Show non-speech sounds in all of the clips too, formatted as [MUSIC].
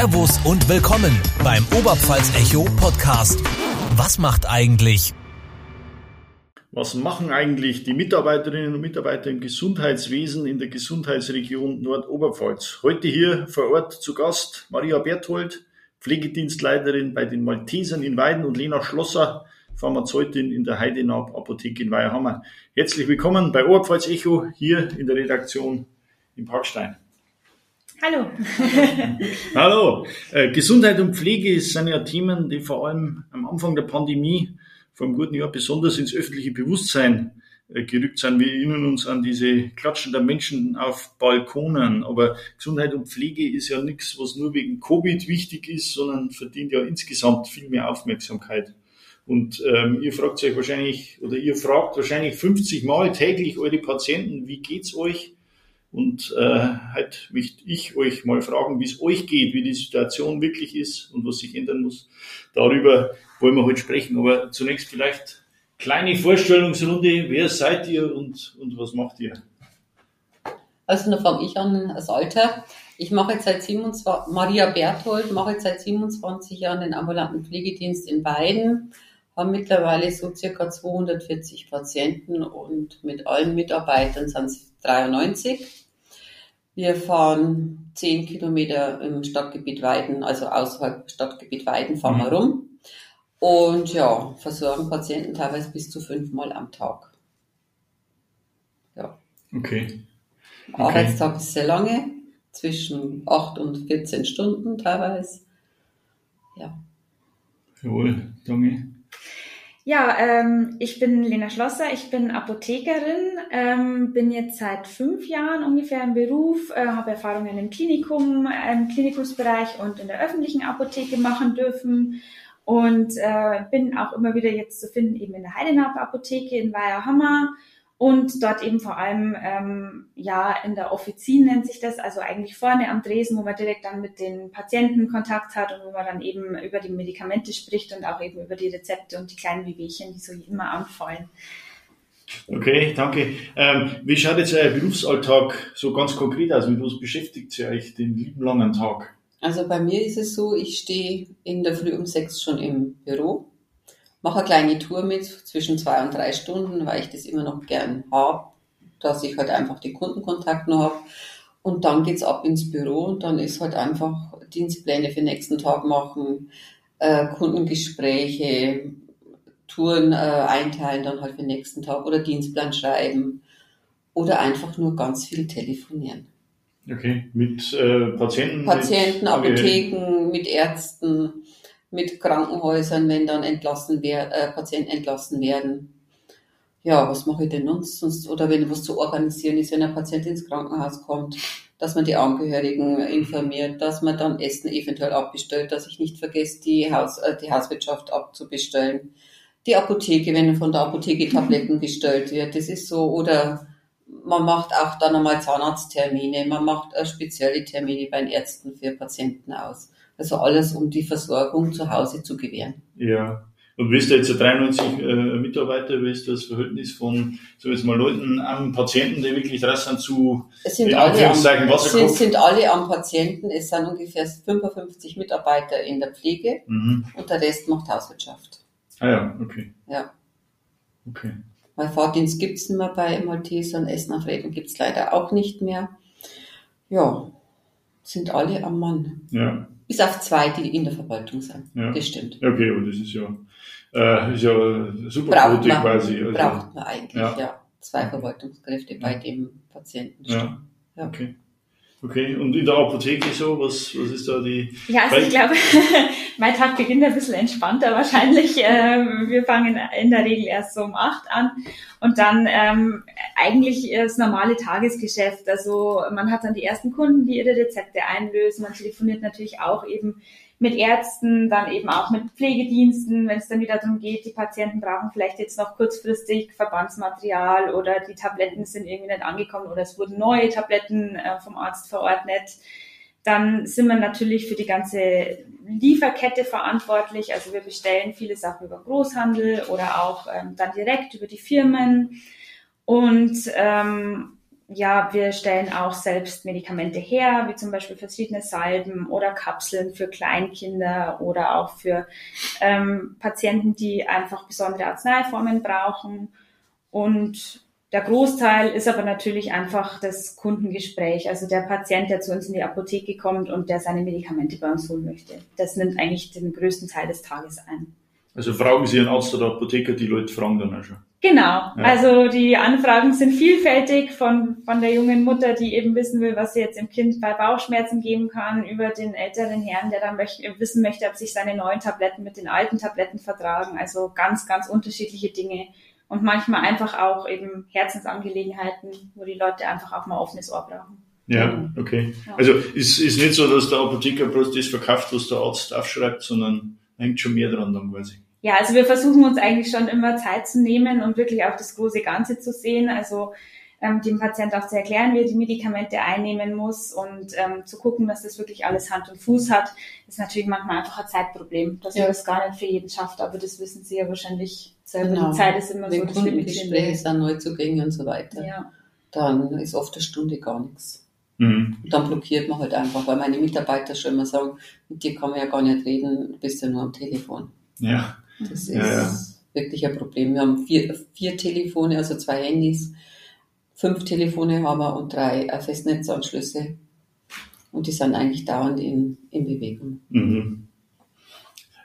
Servus und willkommen beim Oberpfalz Echo Podcast. Was macht eigentlich? Was machen eigentlich die Mitarbeiterinnen und Mitarbeiter im Gesundheitswesen in der Gesundheitsregion Nordoberpfalz? Heute hier vor Ort zu Gast Maria Berthold, Pflegedienstleiterin bei den Maltesern in Weiden und Lena Schlosser, Pharmazeutin in der Heidenab Apotheke in Weierhammer. Herzlich willkommen bei Oberpfalz Echo hier in der Redaktion in Parkstein. Hallo. [LAUGHS] Hallo. Äh, Gesundheit und Pflege sind ja Themen, die vor allem am Anfang der Pandemie einem guten Jahr besonders ins öffentliche Bewusstsein äh, gerückt sind. Wir erinnern uns an diese Klatschen der Menschen auf Balkonen. Aber Gesundheit und Pflege ist ja nichts, was nur wegen Covid wichtig ist, sondern verdient ja insgesamt viel mehr Aufmerksamkeit. Und ähm, ihr fragt euch wahrscheinlich, oder ihr fragt wahrscheinlich 50 Mal täglich eure Patienten, wie geht's euch? Und äh, heute möchte ich euch mal fragen, wie es euch geht, wie die Situation wirklich ist und was sich ändern muss. Darüber wollen wir heute sprechen. Aber zunächst vielleicht kleine Vorstellungsrunde. Wer seid ihr und, und was macht ihr? Also da fange ich an als Alter. Ich mache jetzt seit 27, Maria Berthold, mache jetzt seit 27 Jahren den ambulanten Pflegedienst in Weiden, haben mittlerweile so circa 240 Patienten und mit allen Mitarbeitern sind es 93. Wir fahren zehn Kilometer im Stadtgebiet Weiden, also außerhalb Stadtgebiet Weiden fahren mhm. wir rum. Und ja, versorgen Patienten teilweise bis zu fünfmal am Tag. Ja. Okay. okay. Arbeitstag ist sehr lange, zwischen 8 und 14 Stunden teilweise. Ja. Jawohl, danke. Ja, ähm, ich bin Lena Schlosser, ich bin Apothekerin, ähm, bin jetzt seit fünf Jahren ungefähr im Beruf, äh, habe Erfahrungen im Klinikum, im Klinikumsbereich und in der öffentlichen Apotheke machen dürfen und äh, bin auch immer wieder jetzt zu finden eben in der Heidenab Apotheke in Weierhammer und dort eben vor allem ähm, ja in der Offizin nennt sich das, also eigentlich vorne am Dresen, wo man direkt dann mit den Patienten Kontakt hat und wo man dann eben über die Medikamente spricht und auch eben über die Rezepte und die kleinen Wehwehchen, die so immer anfallen. Okay, danke. Ähm, wie schaut jetzt euer Berufsalltag so ganz konkret aus? Mit was beschäftigt ihr euch den lieben langen Tag? Also bei mir ist es so, ich stehe in der Früh um sechs schon im Büro mache eine kleine Tour mit zwischen zwei und drei Stunden, weil ich das immer noch gern habe, dass ich halt einfach die Kundenkontakt noch habe. Und dann geht's ab ins Büro und dann ist halt einfach Dienstpläne für den nächsten Tag machen, äh, Kundengespräche, Touren äh, einteilen dann halt für den nächsten Tag oder Dienstplan schreiben oder einfach nur ganz viel telefonieren. Okay, mit äh, Patienten? Patienten, mit Apotheken, mit Ärzten mit Krankenhäusern, wenn dann entlassen wer, äh, Patienten entlassen werden. Ja, was mache ich denn sonst? sonst? Oder wenn was zu organisieren ist, wenn ein Patient ins Krankenhaus kommt, dass man die Angehörigen informiert, dass man dann Essen eventuell abbestellt, dass ich nicht vergesse, die, Haus, äh, die Hauswirtschaft abzubestellen. Die Apotheke, wenn von der Apotheke Tabletten bestellt wird, das ist so, oder man macht auch dann einmal Zahnarzttermine, man macht äh, spezielle Termine bei den Ärzten für Patienten aus. Also alles, um die Versorgung zu Hause zu gewähren. Ja. Und wie ist da jetzt 93 äh, Mitarbeiter, wie ist das Verhältnis von, so jetzt mal Leuten am Patienten, die wirklich dran sind zu, es sind alle am, sind, sind alle am Patienten. Es sind ungefähr 55 Mitarbeiter in der Pflege mhm. und der Rest macht Hauswirtschaft. Ah ja, okay. Ja. Okay. Weil Fahrdienst gibt's nicht mehr bei Maltesern, Essen auf Rädern gibt's leider auch nicht mehr. Ja, sind alle am Mann. Ja. Bis auf zwei, die in der Verwaltung sind. Ja. Das stimmt. Okay, aber das ist ja, äh, ist ja super braucht man, quasi. Also, braucht man eigentlich, ja. ja. Zwei Verwaltungskräfte bei dem Patienten. Ja. ja. Okay. Okay, und in der Apotheke so, was, was ist da die... Ja, also ich glaube, [LAUGHS] mein Tag beginnt ein bisschen entspannter wahrscheinlich. Ähm, wir fangen in der Regel erst so um acht an und dann ähm, eigentlich das normale Tagesgeschäft. Also man hat dann die ersten Kunden, die ihre Rezepte einlösen. Man telefoniert natürlich auch eben mit Ärzten, dann eben auch mit Pflegediensten, wenn es dann wieder darum geht, die Patienten brauchen vielleicht jetzt noch kurzfristig Verbandsmaterial oder die Tabletten sind irgendwie nicht angekommen oder es wurden neue Tabletten äh, vom Arzt verordnet. Dann sind wir natürlich für die ganze Lieferkette verantwortlich. Also wir bestellen viele Sachen über Großhandel oder auch ähm, dann direkt über die Firmen. Und ähm, ja, wir stellen auch selbst Medikamente her, wie zum Beispiel verschiedene Salben oder Kapseln für Kleinkinder oder auch für ähm, Patienten, die einfach besondere Arzneiformen brauchen. Und der Großteil ist aber natürlich einfach das Kundengespräch, also der Patient, der zu uns in die Apotheke kommt und der seine Medikamente bei uns holen möchte. Das nimmt eigentlich den größten Teil des Tages ein. Also fragen Sie einen Arzt oder Apotheker, die Leute fragen dann auch schon. Genau, ja. also die Anfragen sind vielfältig von, von der jungen Mutter, die eben wissen will, was sie jetzt dem Kind bei Bauchschmerzen geben kann, über den älteren Herrn, der dann möchte, wissen möchte, ob sich seine neuen Tabletten mit den alten Tabletten vertragen. Also ganz, ganz unterschiedliche Dinge und manchmal einfach auch eben Herzensangelegenheiten, wo die Leute einfach auch mal offenes Ohr brauchen. Ja, okay. Ja. Also ist, ist nicht so, dass der Apotheker bloß das verkauft, was der Arzt aufschreibt, sondern hängt schon mehr dran dann quasi. Ja, also wir versuchen uns eigentlich schon immer Zeit zu nehmen und wirklich auch das große Ganze zu sehen. Also ähm, dem Patient auch zu erklären, wie er die Medikamente einnehmen muss und ähm, zu gucken, dass das wirklich alles Hand und Fuß hat, ist natürlich manchmal einfach ein Zeitproblem, dass ja. man das gar nicht für jeden schafft, aber das wissen Sie ja wahrscheinlich selber. Genau. Die Zeit ist immer Wenn so das Kundengespräche sind, Neuzugänge und so weiter, ja. dann ist oft eine Stunde gar nichts. Mhm. Und dann blockiert man halt einfach, weil meine Mitarbeiter schon immer sagen, mit dir kann man ja gar nicht reden, du bist ja nur am Telefon. Ja. Das ist ja, wirklich ein Problem. Wir haben vier, vier Telefone, also zwei Handys fünf Telefone haben wir und drei Festnetzanschlüsse. Und die sind eigentlich dauernd in, in Bewegung. Mhm.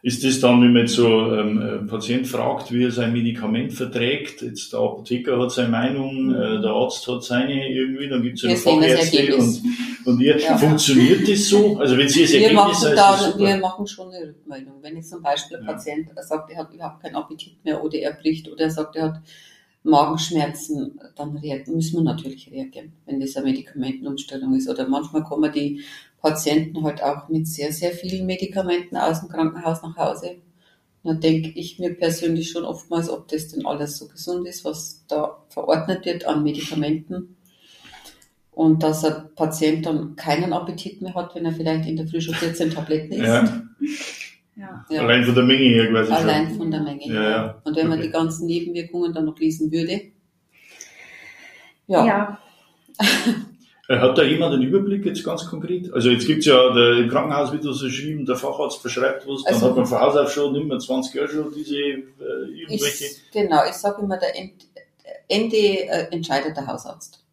Ist das dann, wenn man jetzt so ähm, ein Patient fragt, wie er sein Medikament verträgt, jetzt der Apotheker hat seine Meinung, mhm. äh, der Arzt hat seine irgendwie, dann gibt es ja noch Fachärzte und, und ihr, ja. funktioniert das so? Also wenn Sie das wir machen da, Wir machen schon eine Rückmeldung. Wenn jetzt zum Beispiel ein ja. Patient sagt, er hat überhaupt keinen Appetit mehr oder er bricht oder er sagt, er hat Magenschmerzen, dann müssen wir natürlich reagieren, wenn das eine Medikamentenumstellung ist. Oder manchmal kommen die Patienten halt auch mit sehr, sehr vielen Medikamenten aus dem Krankenhaus nach Hause. Dann denke ich mir persönlich schon oftmals, ob das denn alles so gesund ist, was da verordnet wird an Medikamenten. Und dass ein Patient dann keinen Appetit mehr hat, wenn er vielleicht in der Früh schon 14 Tabletten isst. Ja. Ja. Allein von der Menge her quasi. Allein schon. von der Menge her. Ja, Und wenn man die ganzen Nebenwirkungen dann noch lesen würde. Ja. ja. [LAUGHS] Äh, hat da jemand einen Überblick jetzt ganz konkret? Also jetzt gibt's ja, der, im Krankenhaus wird das geschrieben, der Facharzt verschreibt was, dann also, hat man von Haus aus schon, nimmt man 20 Jahre schon diese äh, irgendwelche... Ich, genau, ich sage immer, der Ende äh, entscheidet der Hausarzt.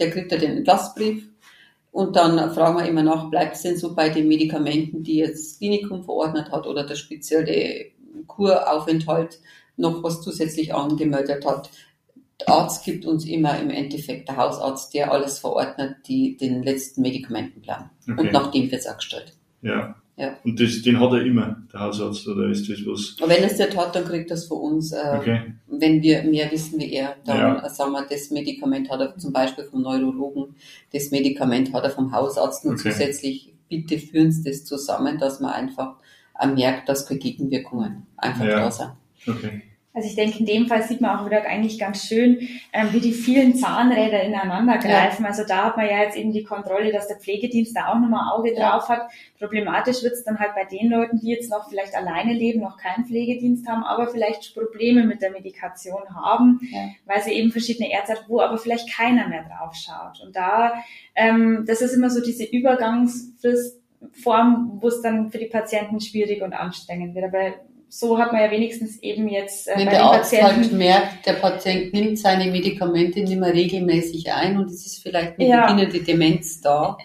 Der kriegt ja den Entlassbrief und dann fragen wir immer nach, bleibt es denn so bei den Medikamenten, die jetzt das Klinikum verordnet hat oder der spezielle Kuraufenthalt noch was zusätzlich angemeldet hat. Der Arzt gibt uns immer im Endeffekt der Hausarzt, der alles verordnet, die, den letzten Medikamentenplan. Okay. Und nach dem wird es auch gestellt. Ja. Ja. Und das, den hat er immer, der Hausarzt, oder ist das was? Wenn er es nicht hat, dann kriegt er es von uns. Äh, okay. Wenn wir mehr wissen wie er, dann ja. sagen wir, das Medikament hat er zum Beispiel vom Neurologen, das Medikament hat er vom Hausarzt und okay. zusätzlich bitte führen Sie das zusammen, dass man einfach merkt, dass keine Gegenwirkungen einfach ja. da sind. Okay. Also ich denke, in dem Fall sieht man auch wieder eigentlich ganz schön, ähm, wie die vielen Zahnräder ineinander greifen. Ja. Also da hat man ja jetzt eben die Kontrolle, dass der Pflegedienst da auch nochmal Auge ja. drauf hat. Problematisch wird es dann halt bei den Leuten, die jetzt noch vielleicht alleine leben, noch keinen Pflegedienst haben, aber vielleicht Probleme mit der Medikation haben, ja. weil sie eben verschiedene Ärzte hat, wo aber vielleicht keiner mehr drauf schaut. Und da, ähm, das ist immer so diese Übergangsfristform, wo es dann für die Patienten schwierig und anstrengend wird. Aber so hat man ja wenigstens eben jetzt äh, Wenn bei der Arzt Patienten halt merkt, der Patient nimmt seine Medikamente nicht mehr regelmäßig ein und es ist vielleicht eine ja. beginnende Demenz da,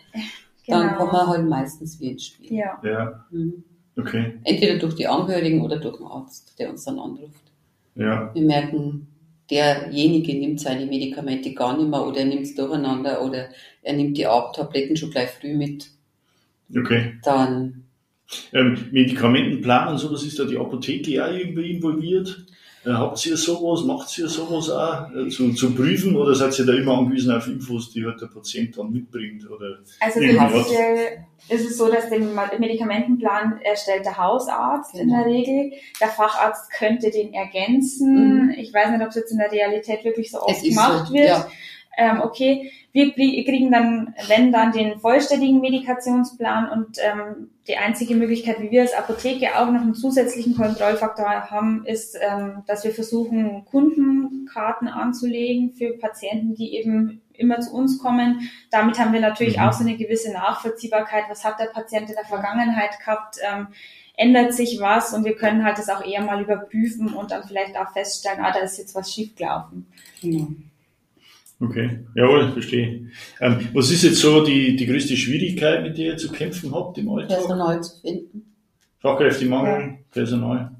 genau. dann kommt man halt meistens wie ins Spiel. Ja. ja. Mhm. Okay. Entweder durch die Angehörigen oder durch den Arzt, der uns dann anruft. Ja. Wir merken, derjenige nimmt seine Medikamente gar nicht mehr oder er nimmt es durcheinander oder er nimmt die Abendtabletten schon gleich früh mit. Okay. Dann ähm, Medikamentenplan und sowas ist da die Apotheke auch irgendwie involviert? Äh, habt ihr sowas, macht ihr sowas auch äh, zu, zu prüfen oder seid ihr da immer angewiesen auf Infos, die halt der Patient dann mitbringt? Oder also prinzipiell ist es so, dass den Medikamentenplan erstellt der Hausarzt genau. in der Regel. Der Facharzt könnte den ergänzen. Mhm. Ich weiß nicht, ob es jetzt in der Realität wirklich so oft gemacht so, wird. Ja ähm, okay, wir kriegen dann, wenn dann den vollständigen Medikationsplan und ähm, die einzige Möglichkeit, wie wir als Apotheke auch noch einen zusätzlichen Kontrollfaktor haben, ist, ähm, dass wir versuchen, Kundenkarten anzulegen für Patienten, die eben immer zu uns kommen. Damit haben wir natürlich Mhm. auch so eine gewisse Nachvollziehbarkeit. Was hat der Patient in der Vergangenheit gehabt? Ähm, ändert sich was? Und wir können halt das auch eher mal überprüfen und dann vielleicht auch feststellen, ah, da ist jetzt was schiefgelaufen. Genau. Okay, jawohl, verstehe. Ähm, was ist jetzt so die, die größte Schwierigkeit, mit der ihr zu kämpfen habt im Alltag? Personal zu finden, Fachkräftemangel, Personal,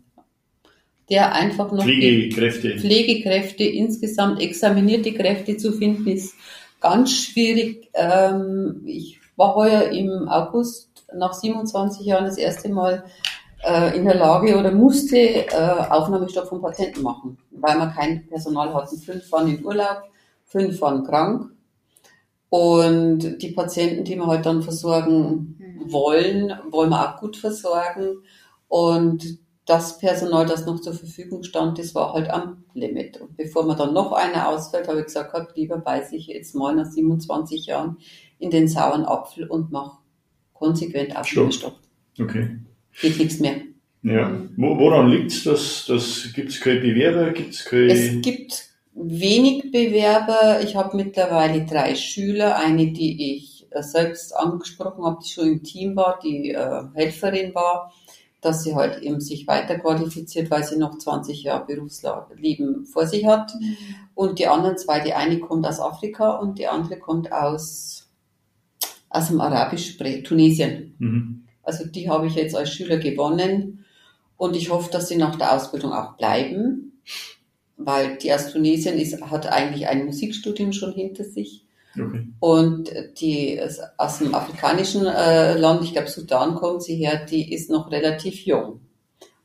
der einfach noch Pflegekräfte. Pflegekräfte, insgesamt examinierte Kräfte zu finden, ist ganz schwierig. Ähm, ich war heuer im August nach 27 Jahren das erste Mal äh, in der Lage oder musste äh, Aufnahmestopp von Patienten machen, weil wir kein Personal hatten. Fünf waren in Urlaub, fünf waren krank. Und die Patienten, die wir halt dann versorgen wollen, wollen wir auch gut versorgen. Und das Personal, das noch zur Verfügung stand, das war halt am Limit. Und bevor mir dann noch einer ausfällt, habe ich gesagt, gehabt, lieber beiß ich jetzt mal nach 27 Jahren in den sauren Apfel und mache konsequent Aufnahmestopp. Okay. Geht nichts mehr. Ja. Wo, woran liegt's? dass das gibt's keine Bewerber, gibt's keine. Es gibt wenig Bewerber. Ich habe mittlerweile drei Schüler. Eine, die ich äh, selbst angesprochen habe, die schon im Team war, die äh, Helferin war, dass sie halt eben sich weiterqualifiziert, weil sie noch 20 Jahre Berufsleben vor sich hat. Und die anderen zwei, die eine kommt aus Afrika und die andere kommt aus, aus dem arabisch Tunesien. Mhm. Also die habe ich jetzt als Schüler gewonnen und ich hoffe, dass sie nach der Ausbildung auch bleiben, weil die aus Tunesien ist, hat eigentlich ein Musikstudium schon hinter sich Okay. und die aus dem afrikanischen äh, Land, ich glaube Sudan kommt sie her, die ist noch relativ jung.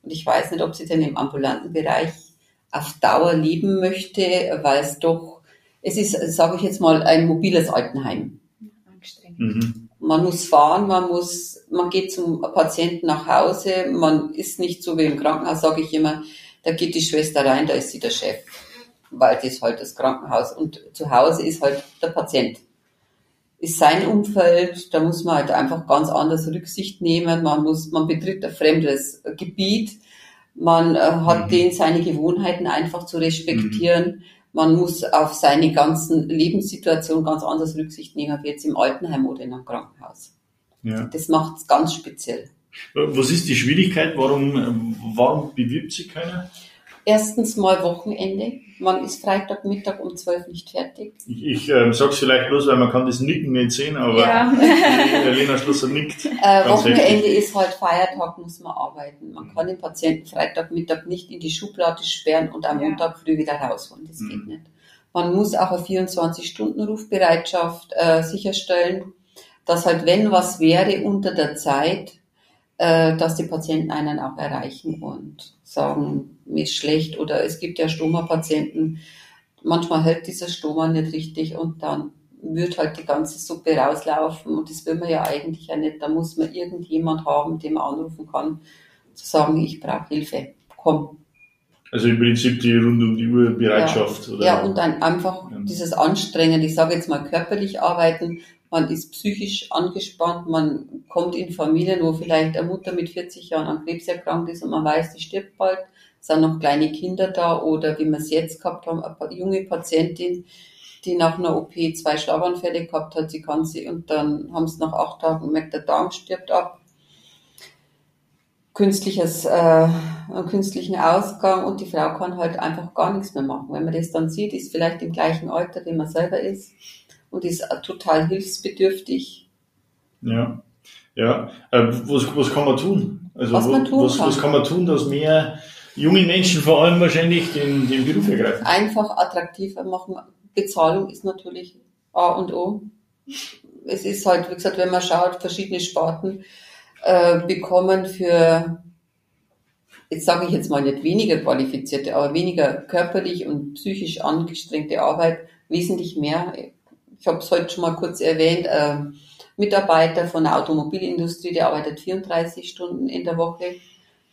Und ich weiß nicht, ob sie denn im ambulanten Bereich auf Dauer leben möchte, weil es doch, es ist, sage ich jetzt mal, ein mobiles Altenheim. Anstrengend. Mhm. Man muss fahren, man muss, man geht zum Patienten nach Hause, man ist nicht so wie im Krankenhaus, sage ich immer, da geht die Schwester rein, da ist sie der Chef, weil das ist halt das Krankenhaus und zu Hause ist halt der Patient. Ist sein Umfeld, da muss man halt einfach ganz anders Rücksicht nehmen, man muss, man betritt ein fremdes Gebiet, man äh, hat Mhm. den seine Gewohnheiten einfach zu respektieren. Man muss auf seine ganzen Lebenssituationen ganz anders Rücksicht nehmen, wie jetzt im Altenheim oder in einem Krankenhaus. Ja. Das macht es ganz speziell. Was ist die Schwierigkeit? Warum, warum bewirbt sich keiner? Erstens mal Wochenende. Man ist Freitagmittag um 12 nicht fertig. Ich, ich ähm, sag's vielleicht bloß, weil man kann das Nicken nicht sehen, aber Ja. [LAUGHS] Lena Schlosser nickt. Äh, Wochenende heftig. ist halt Feiertag, muss man arbeiten. Man kann den Patienten Freitagmittag nicht in die Schublade sperren und am Ja. Montag früh wieder rausholen. Das Mhm. geht nicht. Man muss auch eine 24-Stunden-Rufbereitschaft äh, sicherstellen, dass halt, wenn was wäre unter der Zeit, äh, dass die Patienten einen auch erreichen und sagen, mir ist schlecht oder es gibt ja Stoma-Patienten, manchmal hält dieser Stoma nicht richtig und dann wird halt die ganze Suppe rauslaufen und das will man ja eigentlich ja nicht. Da muss man irgendjemand haben, den man anrufen kann, zu sagen, ich brauche Hilfe, komm. Also im Prinzip die rund um die Uhr Bereitschaft. Oder? Ja, und dann einfach Ja. dieses Anstrengen, ich sage jetzt mal körperlich arbeiten, man ist psychisch angespannt, man kommt in Familien, wo vielleicht eine Mutter mit 40 Jahren an Krebs erkrankt ist und man weiß, die stirbt bald, sind noch kleine Kinder da oder wie wir es jetzt gehabt haben, eine junge Patientin, die nach einer OP zwei Schlaganfälle gehabt hat, sie kann sie und dann haben sie nach acht Tagen gemerkt, der Darm stirbt ab. Künstliches, äh, einen künstlichen Ausgang und die Frau kann halt einfach gar nichts mehr machen. Wenn man das dann sieht, ist vielleicht im gleichen Alter, wie man selber ist und ist total hilfsbedürftig. Ja. Ja. Äh, was, was kann man tun? Also Was man tun was, kann. was kann man tun, dass mehr junge Menschen vor allem wahrscheinlich den, den Beruf ergreifen? Einfach attraktiver machen. Bezahlung ist natürlich A und O. Es ist halt, wie gesagt, wenn man schaut, verschiedene Sparten äh, bekommen für, jetzt sage ich jetzt mal nicht weniger qualifizierte, aber weniger körperlich und psychisch angestrengte Arbeit wesentlich mehr. Ich habe es heute schon mal kurz erwähnt, äh, Mitarbeiter von der Automobilindustrie, der arbeitet 34 Stunden in der Woche,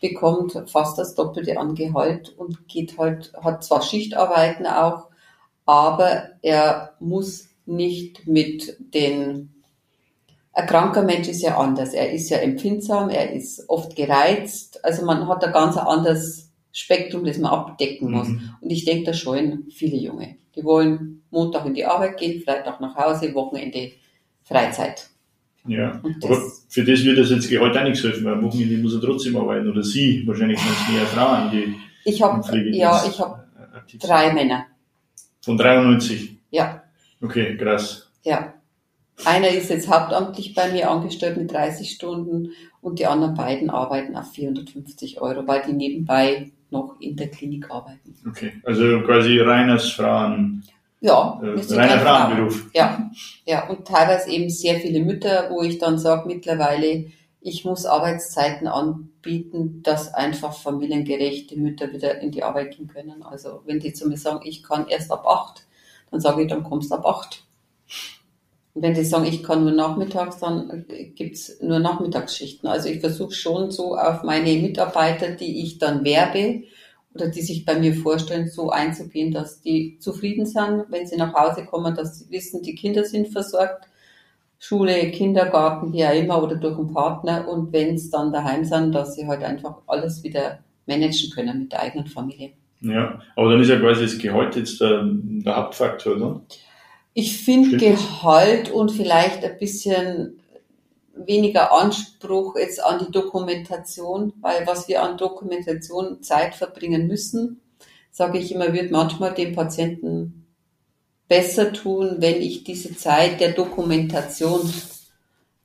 bekommt fast das Doppelte an Gehalt und geht halt, hat zwar Schichtarbeiten auch, aber er muss nicht mit den ein kranker Mensch ist ja anders. Er ist ja empfindsam, er ist oft gereizt. Also man hat ein ganz anderes Spektrum, das man abdecken muss. Mhm. Und ich denke, da scheuen viele Junge. Die wollen Montag in die Arbeit gehen, Freitag nach Hause, Wochenende Freizeit. Ja. Aber für das wird das jetzt Gehalt auch nichts helfen, weil am Wochenende muss er trotzdem arbeiten. Oder sie, wahrscheinlich sind es mehr Frauen, die ich Pflegedienst ja, ich habe drei Männer. Von 93. Ja, Okay, krass. ja. Einer ist jetzt hauptamtlich bei mir angestellt mit 30 Stunden und die anderen beiden arbeiten auf 450 Euro, weil die nebenbei noch in der Klinik arbeiten. Okay. Also quasi reines Frauen, Ja, äh, reiner ein Frauen. Frauenberuf. Ja, ja, und teilweise eben sehr viele Mütter, wo ich dann sage, mittlerweile, ich muss Arbeitszeiten anbieten, dass einfach familiengerechte Mütter wieder in die Arbeit gehen können. Also wenn die zu mir sagen, ich kann erst ab acht, dann sage ich, dann kommst du ab acht. Und wenn die sagen, ich kann nur nachmittags, dann gibt's nur Nachmittagsschichten. Also ich versuche schon so auf meine Mitarbeiter, die ich dann werbe oder die sich bei mir vorstellen, so einzugehen, dass die zufrieden sind, wenn sie nach Hause kommen, dass sie wissen, die Kinder sind versorgt, Schule, Kindergarten, wie auch immer, oder durch einen Partner. Und wenn es dann daheim sind, dass sie halt einfach alles wieder managen können mit der eigenen Familie. Ja. Aber dann ist ja quasi das Gehalt jetzt der, der Hauptfaktor, ne? Ich finde? Gehalt und vielleicht ein bisschen weniger Anspruch jetzt an die Dokumentation, weil was wir an Dokumentation Zeit verbringen müssen, sage ich immer, wird manchmal dem Patienten besser tun, wenn ich diese Zeit der Dokumentation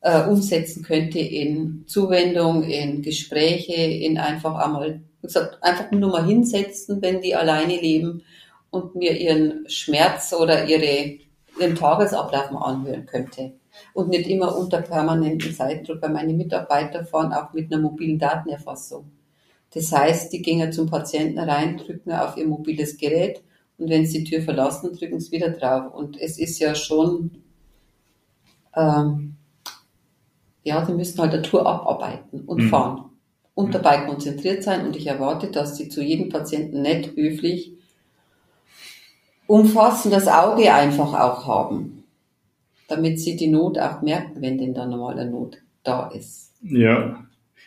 äh, umsetzen könnte in Zuwendung, in Gespräche, in einfach einmal, wie gesagt, einfach nur mal hinsetzen, wenn die alleine leben und mir ihren Schmerz oder ihre, ihren Tagesablauf mal anhören könnte. Und nicht immer unter permanentem Zeitdruck, weil meine Mitarbeiter fahren auch mit einer mobilen Datenerfassung. Das heißt, die gehen ja zum Patienten rein, drücken auf ihr mobiles Gerät und wenn sie die Tür verlassen, drücken sie wieder drauf. Und es ist ja schon, ähm, ja, sie müssen halt eine Tour abarbeiten und Mhm. fahren. Und Mhm. dabei konzentriert sein. Und ich erwarte, dass sie zu jedem Patienten nett, höflich, umfassendes Auge einfach auch haben. Damit sie die Not auch merken, wenn denn dann mal eine Not da ist. Ja.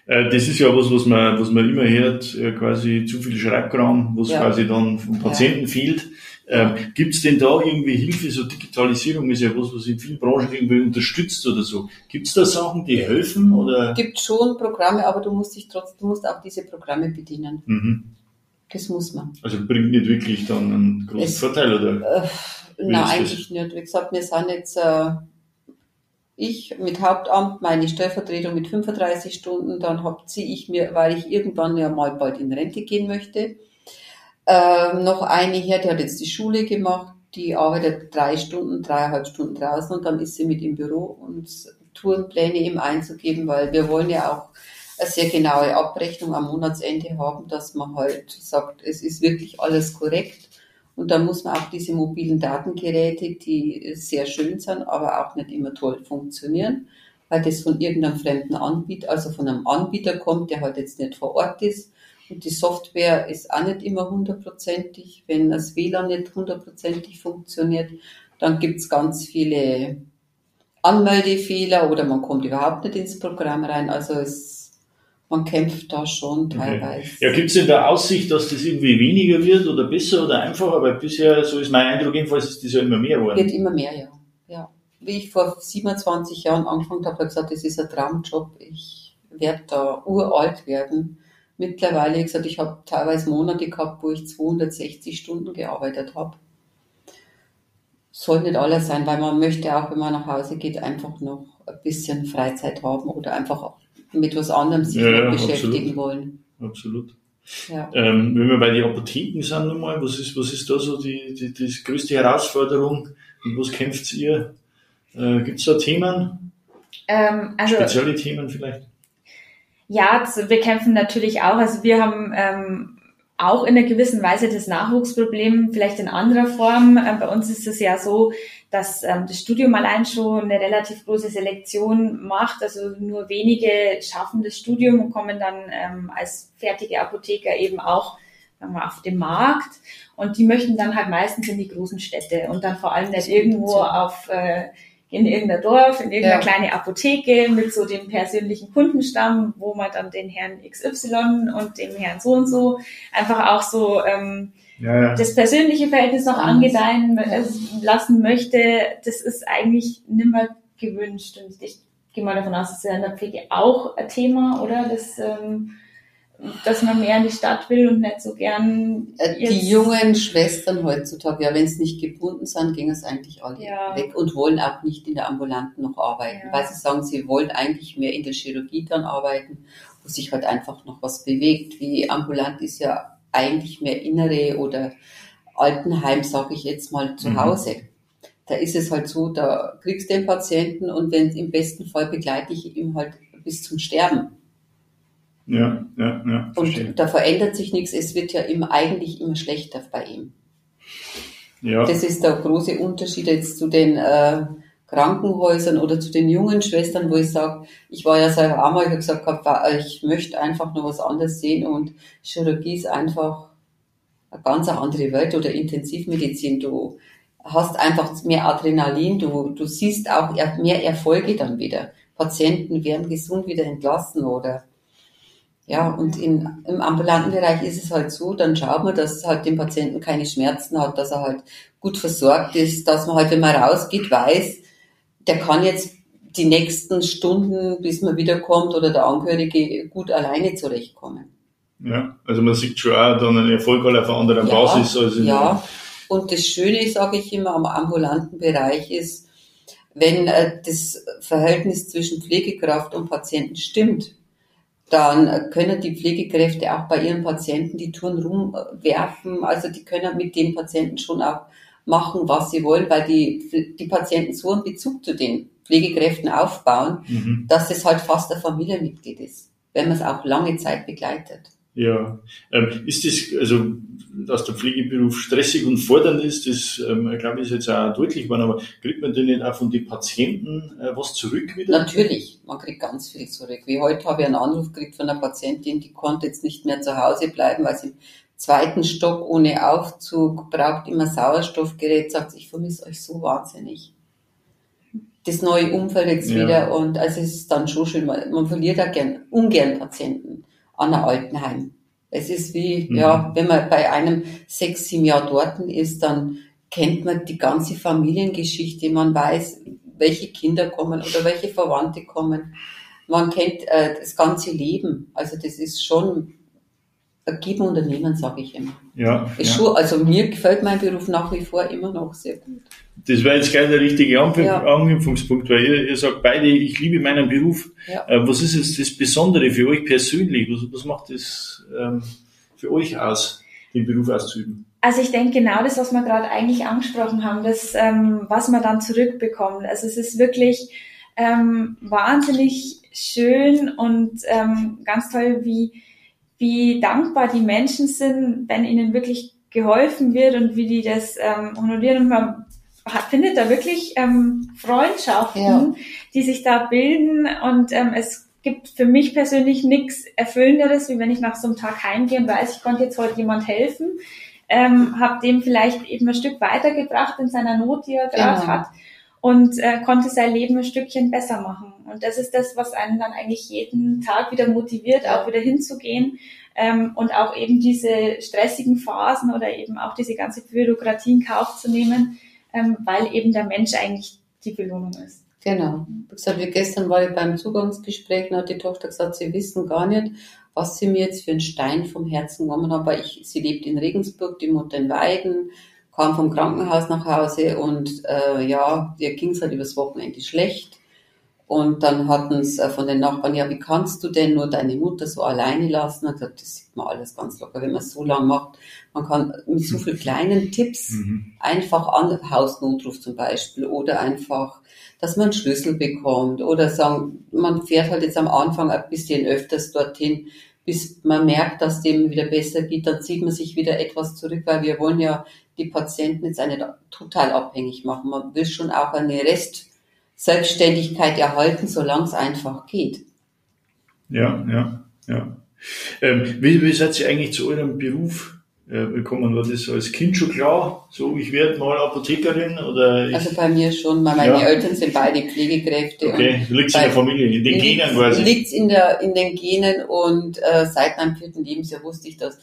Äh, Das ist ja was, was man, was man immer hört, äh, quasi zu viel Schreibkram, was Ja. quasi dann vom Patienten fehlt. Ähm, Gibt es denn da irgendwie Hilfe? So Digitalisierung ist ja was, was in vielen Branchen irgendwie unterstützt oder so. Gibt es da Sachen, die helfen? Oder? gibt schon Programme, aber du musst dich trotzdem, du musst auch diese Programme bedienen. Mhm. Das muss man. Also bringt nicht wirklich dann einen großen Es- Vorteil, oder? Äh, nein, das? eigentlich nicht. Wie gesagt, wir sind jetzt, äh, ich mit Hauptamt, meine Stellvertretung mit 35 Stunden, dann hab, ziehe ich mir, weil ich irgendwann ja mal bald in Rente gehen möchte, ähm, noch eine her, die hat jetzt die Schule gemacht, die arbeitet drei Stunden, dreieinhalb Stunden draußen und dann ist sie mit im Büro und Tourenpläne ihm einzugeben, weil wir wollen ja auch eine sehr genaue Abrechnung am Monatsende haben, dass man halt sagt, es ist wirklich alles korrekt. Und da muss man auch diese mobilen Datengeräte, die sehr schön sind, aber auch nicht immer toll funktionieren, weil das von irgendeinem fremden Anbieter, also von einem Anbieter kommt, der halt jetzt nicht vor Ort ist. Und die Software ist auch nicht immer hundertprozentig. Wenn das WLAN nicht hundertprozentig funktioniert, dann gibt's ganz viele Anmeldefehler oder man kommt überhaupt nicht ins Programm rein. Also es, man kämpft da schon teilweise. Ja, gibt es denn da Aussicht, dass das irgendwie weniger wird oder besser oder einfacher? Weil bisher, so ist mein Eindruck, jedenfalls ist das ja immer mehr geworden. Wird immer mehr, ja. ja. Wie ich vor 27 Jahren angefangen habe, habe ich gesagt, das ist ein Traumjob. Ich werde da uralt werden. Mittlerweile, ich gesagt, ich habe teilweise Monate gehabt, wo ich 260 Stunden gearbeitet habe. Soll nicht alles sein, weil man möchte auch, wenn man nach Hause geht, einfach noch ein bisschen Freizeit haben oder einfach auch mit was anderem sich Ja, beschäftigen absolut. wollen. Absolut. Ja. Ähm, wenn wir bei den Apotheken sind nochmal, was ist, was ist da so die, die, die größte Herausforderung und was kämpft ihr? Äh, Gibt es da Themen, Ähm, also spezielle Themen vielleicht? Ja, wir kämpfen natürlich auch. Also wir haben ähm, auch in einer gewissen Weise das Nachwuchsproblem, vielleicht in anderer Form. Ähm, bei uns ist es ja so, dass ähm, das Studium allein schon eine relativ große Selektion macht. Also nur wenige schaffen das Studium und kommen dann ähm, als fertige Apotheker eben auch auf den Markt. Und die möchten dann halt meistens in die großen Städte und dann vor allem nicht irgendwo auf äh, in irgendeiner Dorf, in irgendeiner Ja. kleine Apotheke mit so dem persönlichen Kundenstamm, wo man dann den Herrn XY und dem Herrn so und so einfach auch so ähm, Ja, ja. das persönliche Verhältnis noch angedeihen äh, lassen möchte, das ist eigentlich nimmer gewünscht. Und ich gehe mal davon aus, das ist ja in der Pflege auch ein Thema, oder? Das, ähm, dass man mehr in die Stadt will und nicht so gern Äh, Die jungen Schwestern heutzutage, ja, wenn sie nicht gebunden sind, gehen es eigentlich alle Ja. weg und wollen auch nicht in der Ambulanten noch arbeiten, Ja. weil sie sagen, sie wollen eigentlich mehr in der Chirurgie dann arbeiten, wo sich halt einfach noch was bewegt. Wie ambulant ist ja eigentlich mehr innere oder Altenheim, sage ich jetzt mal, zu Mhm. Hause. Da ist es halt so, da kriegst du den Patienten und wenn im besten Fall begleite ich ihn halt bis zum Sterben. Ja, ja, ja. verstehe. Und da verändert sich nichts, es wird ja immer eigentlich immer schlechter bei ihm. Ja, Das ist der große Unterschied jetzt zu den äh, Krankenhäusern oder zu den jungen Schwestern, wo ich sage, ich war ja selber auch mal, ich habe gesagt, gehabt, wa- ich möchte einfach nur was anderes sehen und Chirurgie ist einfach eine ganz andere Welt oder Intensivmedizin. Du hast einfach mehr Adrenalin, du, du siehst auch mehr Erfolge dann wieder. Patienten werden gesund wieder entlassen oder ja, und in, im ambulanten Bereich ist es halt so, dann schaut man, dass halt dem Patienten keine Schmerzen hat, dass er halt gut versorgt ist, dass man halt, wenn man rausgeht, weiß, der kann jetzt die nächsten Stunden, bis man wiederkommt oder der Angehörige gut alleine zurechtkommen. ja. Also man sieht schon auch dann einen Erfolg halt auf einer anderen Ja, Basis als Ja, und das Schöne, sage ich immer, am ambulanten Bereich ist, wenn äh, das Verhältnis zwischen Pflegekraft und Patienten stimmt, dann können die Pflegekräfte auch bei ihren Patienten die Touren rumwerfen. Also die können mit den Patienten schon auch machen, was sie wollen, weil die, die Patienten so einen Bezug zu den Pflegekräften aufbauen, Mhm. dass es halt fast ein Familienmitglied ist, wenn man es auch lange Zeit begleitet. Ja, ähm, ist das, also, dass der Pflegeberuf stressig und fordernd ist, das, ähm, glaube ich, ist jetzt auch deutlich geworden, aber kriegt man denn nicht auch von den Patienten äh, was zurück wieder? Natürlich, man kriegt ganz viel zurück. Wie heute habe ich einen Anruf gekriegt von einer Patientin, die konnte jetzt nicht mehr zu Hause bleiben, weil sie im zweiten Stock ohne Aufzug braucht immer Sauerstoffgerät, sagt, ich vermisse euch so wahnsinnig. Das neue Umfeld jetzt Ja. wieder und also es ist dann schon schön, man, man verliert ja gern, ungern Patienten an einem Altenheim. Es ist wie, Mhm. ja, wenn man bei einem sechs, sieben Jahr dort ist, dann kennt man die ganze Familiengeschichte, man weiß, welche Kinder kommen oder welche Verwandte kommen. Man kennt äh, das ganze Leben. Also das ist schon Geben und Nehmen, sage ich immer. Ja, Ist ja. schon, also mir gefällt mein Beruf nach wie vor immer noch sehr gut. Das wäre jetzt gleich der richtige Anknüpf- Ja. Anknüpfungspunkt, weil ihr, ihr sagt beide, ich liebe meinen Beruf. Ja. Äh, was ist jetzt das Besondere für euch persönlich? Was, was macht das ähm, für euch aus, den Beruf auszuüben? Also ich denke genau das, was wir gerade eigentlich angesprochen haben, das, ähm, was man dann zurückbekommt. Also es ist wirklich ähm, wahnsinnig schön und ähm, ganz toll, wie, wie dankbar die Menschen sind, wenn ihnen wirklich geholfen wird und wie die das ähm, honorieren. Und man hat, findet da wirklich ähm, Freundschaften, Ja. die sich da bilden und ähm, es gibt für mich persönlich nichts Erfüllenderes, wie wenn ich nach so einem Tag heimgehe und weiß, ich konnte jetzt heute jemand helfen ähm, habe dem vielleicht eben ein Stück weitergebracht in seiner Not, die er gerade Genau. hat und äh, konnte sein Leben ein Stückchen besser machen. Und das ist das, was einen dann eigentlich jeden Tag wieder motiviert, auch wieder hinzugehen ähm, und auch eben diese stressigen Phasen oder eben auch diese ganze Bürokratie in Kauf zu nehmen, ähm, weil eben der Mensch eigentlich die Belohnung ist. Genau. Wie gesagt, wie gestern war ich beim Zugangsgespräch und hat die Tochter gesagt, sie wissen gar nicht, was sie mir jetzt für einen Stein vom Herzen genommen haben, weil ich, sie lebt in Regensburg, die Mutter in Weiden, kam vom Krankenhaus nach Hause und äh, ja, ihr ging es halt übers Wochenende schlecht. Und dann hatten es äh, von den Nachbarn, ja, wie kannst du denn nur deine Mutter so alleine lassen? Und gesagt, das sieht man alles ganz locker, wenn man es so lang macht. Man kann mit so vielen kleinen Tipps Mhm. einfach an Hausnotruf zum Beispiel oder einfach, dass man einen Schlüssel bekommt oder sagen, man fährt halt jetzt am Anfang ein bisschen öfters dorthin, bis man merkt, dass dem wieder besser geht, dann zieht man sich wieder etwas zurück, weil wir wollen ja die Patienten jetzt nicht total abhängig machen. Man will schon auch eine Rest-Selbstständigkeit erhalten, solange es einfach geht. Ja, ja, ja. Ähm, wie, wie seid ihr eigentlich zu eurem Beruf äh, bekommen? War das als Kind schon klar? So, ich werde mal Apothekerin oder? Also bei mir schon, meine Ja. Eltern sind beide Pflegekräfte. okay, liegt in der Familie, in den Genen quasi. Liegt in, der, in den Genen und äh, seit meinem vierten Lebensjahr wusste ich das.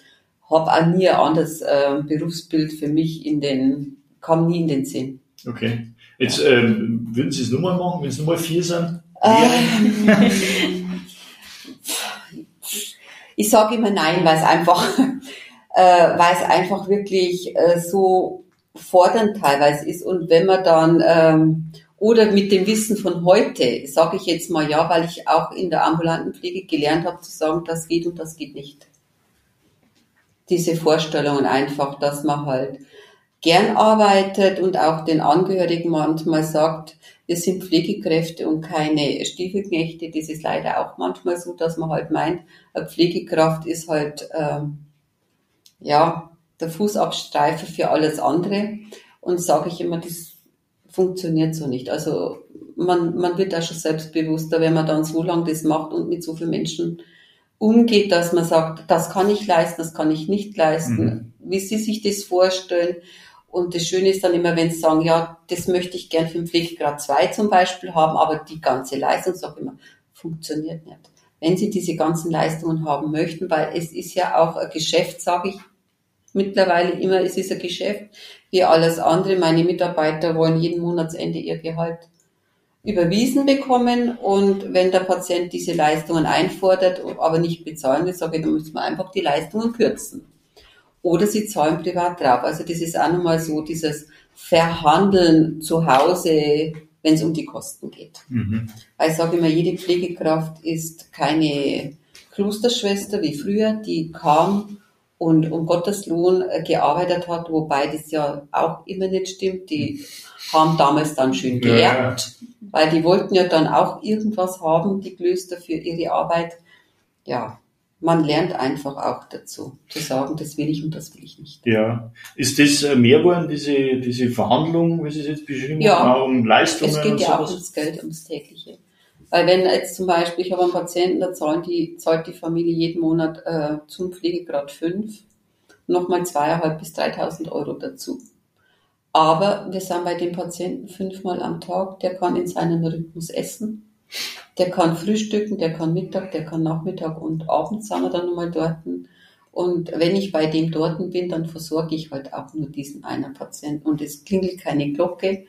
Habe auch nie ein anderes äh, Berufsbild für mich in den, kam nie in den Sinn. Okay. Jetzt ähm, würden Sie es nochmal machen, wenn es nochmal vier sind? Ähm, [LAUGHS] ich sage immer nein, weil es einfach, [LAUGHS] äh, weil es einfach wirklich äh, so fordernd teilweise ist. Und wenn man dann, ähm, oder mit dem Wissen von heute, sage ich jetzt mal ja, weil ich auch in der ambulanten Pflege gelernt habe zu sagen, das geht und das geht nicht. Diese Vorstellungen einfach, dass man halt gern arbeitet und auch den Angehörigen manchmal sagt, wir sind Pflegekräfte und keine Stiefelknechte. Das ist leider auch manchmal so, dass man halt meint, eine Pflegekraft ist halt ähm, ja der Fußabstreifer für alles andere. Und sage ich immer, das funktioniert so nicht. Also man, man wird da schon selbstbewusster, wenn man dann so lange das macht und mit so vielen Menschen umgeht, dass man sagt, das kann ich leisten, das kann ich nicht leisten, wie sie sich das vorstellen. Und das Schöne ist dann immer, wenn sie sagen, ja, das möchte ich gern für den Pflegegrad 2 zum Beispiel haben, aber die ganze Leistung, sage ich immer, funktioniert nicht. Wenn sie diese ganzen Leistungen haben möchten, weil es ist ja auch ein Geschäft, sage ich mittlerweile immer, es ist ein Geschäft, wie alles andere. Meine Mitarbeiter wollen jeden Monatsende ihr Gehalt überwiesen bekommen und wenn der Patient diese Leistungen einfordert, aber nicht bezahlen will, sage ich, dann müssen wir einfach die Leistungen kürzen. Oder sie zahlen privat drauf. Also das ist auch nochmal so dieses Verhandeln zu Hause, wenn es um die Kosten geht. Mhm. Weil ich sage immer, jede Pflegekraft ist keine Klosterschwester wie früher, die kam und um Gottes Lohn äh, gearbeitet hat, wobei das ja auch immer nicht stimmt. Die haben damals dann schön Ja, ja. geerbt, weil die wollten ja dann auch irgendwas haben, die Klöster für ihre Arbeit. Ja, man lernt einfach auch dazu, zu sagen, das will ich und das will ich nicht. Ja. Ist das äh, mehr geworden, diese, diese Verhandlung, wie Sie es jetzt beschrieben Ja. haben, auch um Leistungen Es geht ja auch sowas? ums Geld, ums tägliche. Weil wenn jetzt zum Beispiel, ich habe einen Patienten, da zahlen die, zahlt die Familie jeden Monat äh, zum Pflegegrad 5 nochmal zweieinhalb bis 3.000 Euro dazu. Aber wir sind bei dem Patienten fünfmal am Tag, der kann in seinem Rhythmus essen, der kann frühstücken, der kann Mittag, der kann Nachmittag und abends sind wir dann nochmal dort. Und wenn ich bei dem dort bin, dann versorge ich halt auch nur diesen einen Patienten. Und es klingelt keine Glocke,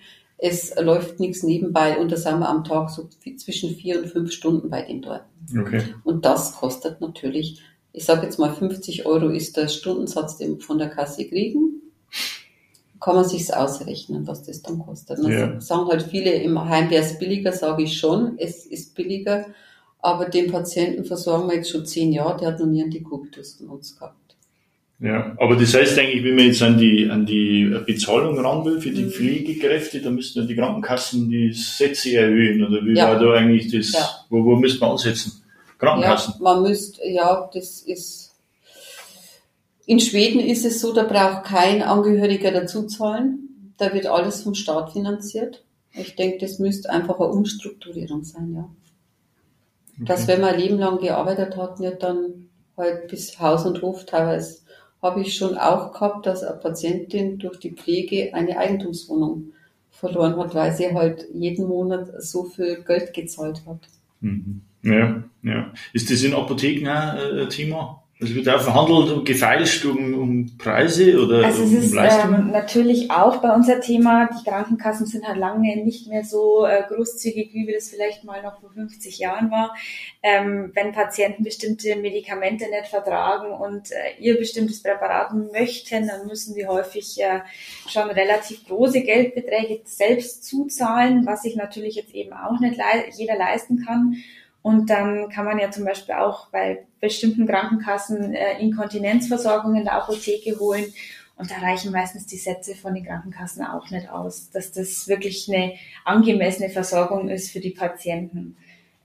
es läuft nichts nebenbei und da sind wir am Tag so zwischen vier und fünf Stunden bei dem dort. Okay. Und das kostet natürlich, ich sage jetzt mal 50 Euro ist der Stundensatz, den wir von der Kasse kriegen. Kann man sich's ausrechnen, was das dann kostet. Und Ja. sagen halt viele im Heim, wäre es billiger, sage ich schon, es ist billiger, aber den Patienten versorgen wir jetzt schon zehn Jahre, der hat noch nie einen Dekubitus von uns gehabt. Ja, aber das heißt eigentlich, wenn man jetzt an die, an die Bezahlung ran will für Mhm. die Pflegekräfte, dann müssten ja die Krankenkassen die Sätze erhöhen, oder wie Ja. war da eigentlich das, Ja. wo, wo müsste man ansetzen? Krankenkassen. Ja, man müsste, ja, das ist, in Schweden ist es so, da braucht kein Angehöriger dazu zahlen. Da wird alles vom Staat finanziert. Ich denke, das müsste einfach eine Umstrukturierung sein, ja. Dass wenn man ein Leben lang gearbeitet hat, nicht dann halt bis Haus und Hof teilweise habe ich schon auch gehabt, dass eine Patientin durch die Pflege eine Eigentumswohnung verloren hat, weil sie halt jeden Monat so viel Geld gezahlt hat. Mhm. Ja, ja. Ist das in Apotheken auch äh, ein Thema? Also wird auch verhandelt und gefeilscht um, um Preise oder Also es um ist Leistungen? ähm, natürlich auch bei unser Thema, die Krankenkassen sind halt lange nicht mehr so äh, großzügig, wie wir das vielleicht mal noch vor 50 Jahren war. Ähm, wenn Patienten bestimmte Medikamente nicht vertragen und äh, ihr bestimmtes Präparat möchten, dann müssen die häufig äh, schon relativ große Geldbeträge selbst zuzahlen, was sich natürlich jetzt eben auch nicht lei jeder leisten kann. Und dann kann man ja zum Beispiel auch bei bestimmten Krankenkassen äh, Inkontinenzversorgung in der Apotheke holen. Und da reichen meistens die Sätze von den Krankenkassen auch nicht aus, dass das wirklich eine angemessene Versorgung ist für die Patienten.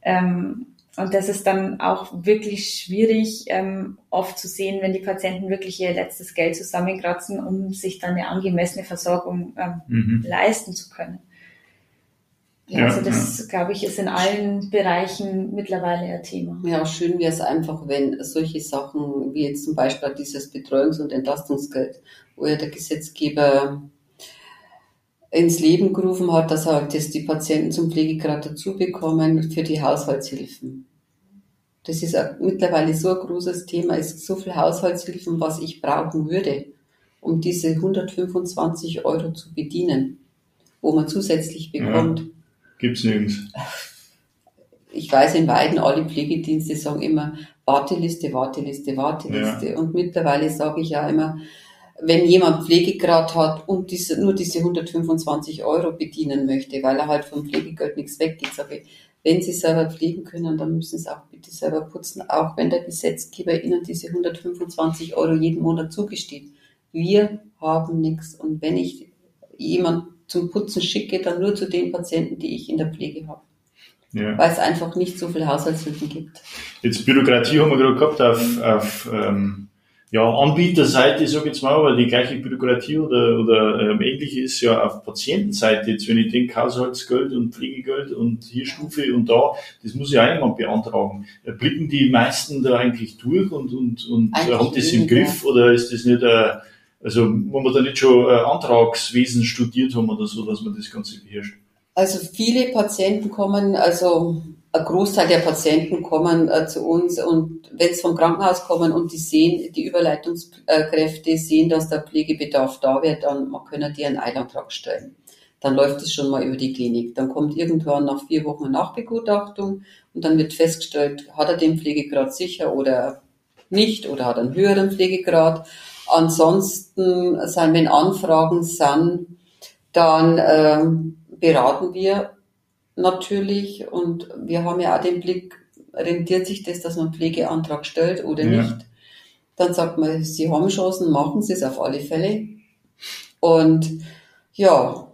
Ähm, und das ist dann auch wirklich schwierig, ähm, oft zu sehen, wenn die Patienten wirklich ihr letztes Geld zusammenkratzen, um sich dann eine angemessene Versorgung ähm, Mhm. leisten zu können. Ja, also das, ja. glaube ich, ist in allen Bereichen mittlerweile ein Thema. Ja, schön wäre es einfach, wenn solche Sachen wie jetzt zum Beispiel dieses Betreuungs- und Entlastungsgeld, wo ja der Gesetzgeber ins Leben gerufen hat, dass halt dass die Patienten zum Pflegegrad dazu bekommen für die Haushaltshilfen. Das ist mittlerweile so ein großes Thema, es ist so viel Haushaltshilfen, was ich brauchen würde, um diese 125 Euro zu bedienen, wo man zusätzlich bekommt. Ja, gibt's nirgends. Ich weiß, in Weiden alle Pflegedienste sagen immer Warteliste, Warteliste, Warteliste. Ja. Und mittlerweile sage ich ja immer, wenn jemand Pflegegrad hat und diese, nur diese 125 Euro bedienen möchte, weil er halt vom Pflegegeld nichts weggeht, sage ich, wenn Sie selber pflegen können, dann müssen Sie auch bitte selber putzen, auch wenn der Gesetzgeber Ihnen diese 125 Euro jeden Monat zugesteht. Wir haben nichts. Und wenn ich jemand zum Putzen schicke, dann nur zu den Patienten, die ich in der Pflege habe. Ja. Weil es einfach nicht so viel Haushaltshilfen gibt. Jetzt Bürokratie haben wir gerade gehabt auf, auf ähm, ja, Anbieterseite, sage ich jetzt mal, aber die gleiche Bürokratie oder, oder ähm, ähnliche ist ja auf Patientenseite. Jetzt, wenn ich denke, Haushaltsgeld und Pflegegeld und hier Stufe und da, das muss ja auch jemand beantragen. Blicken die meisten da eigentlich durch und, und, und haben das im Griff oder ist das nicht, äh, also, man da nicht schon äh, Antragswesen studiert haben oder so, dass man das Ganze beherrscht? Also, viele Patienten kommen, also, ein Großteil der Patienten kommen äh, zu uns und wenn sie vom Krankenhaus kommen und die sehen, die Überleitungskräfte sehen, dass der Pflegebedarf da wird, dann können die einen Eilantrag stellen. Dann läuft es schon mal über die Klinik. Dann kommt irgendwann nach vier Wochen Nachbegutachtung und dann wird festgestellt, hat er den Pflegegrad sicher oder nicht oder hat einen höheren Pflegegrad. Ansonsten, wenn Anfragen sind, dann äh, beraten wir natürlich. Und wir haben ja auch den Blick, rentiert sich das, dass man einen Pflegeantrag stellt oder ja. nicht. Dann sagt man, Sie haben Chancen, machen Sie es auf alle Fälle. Und ja,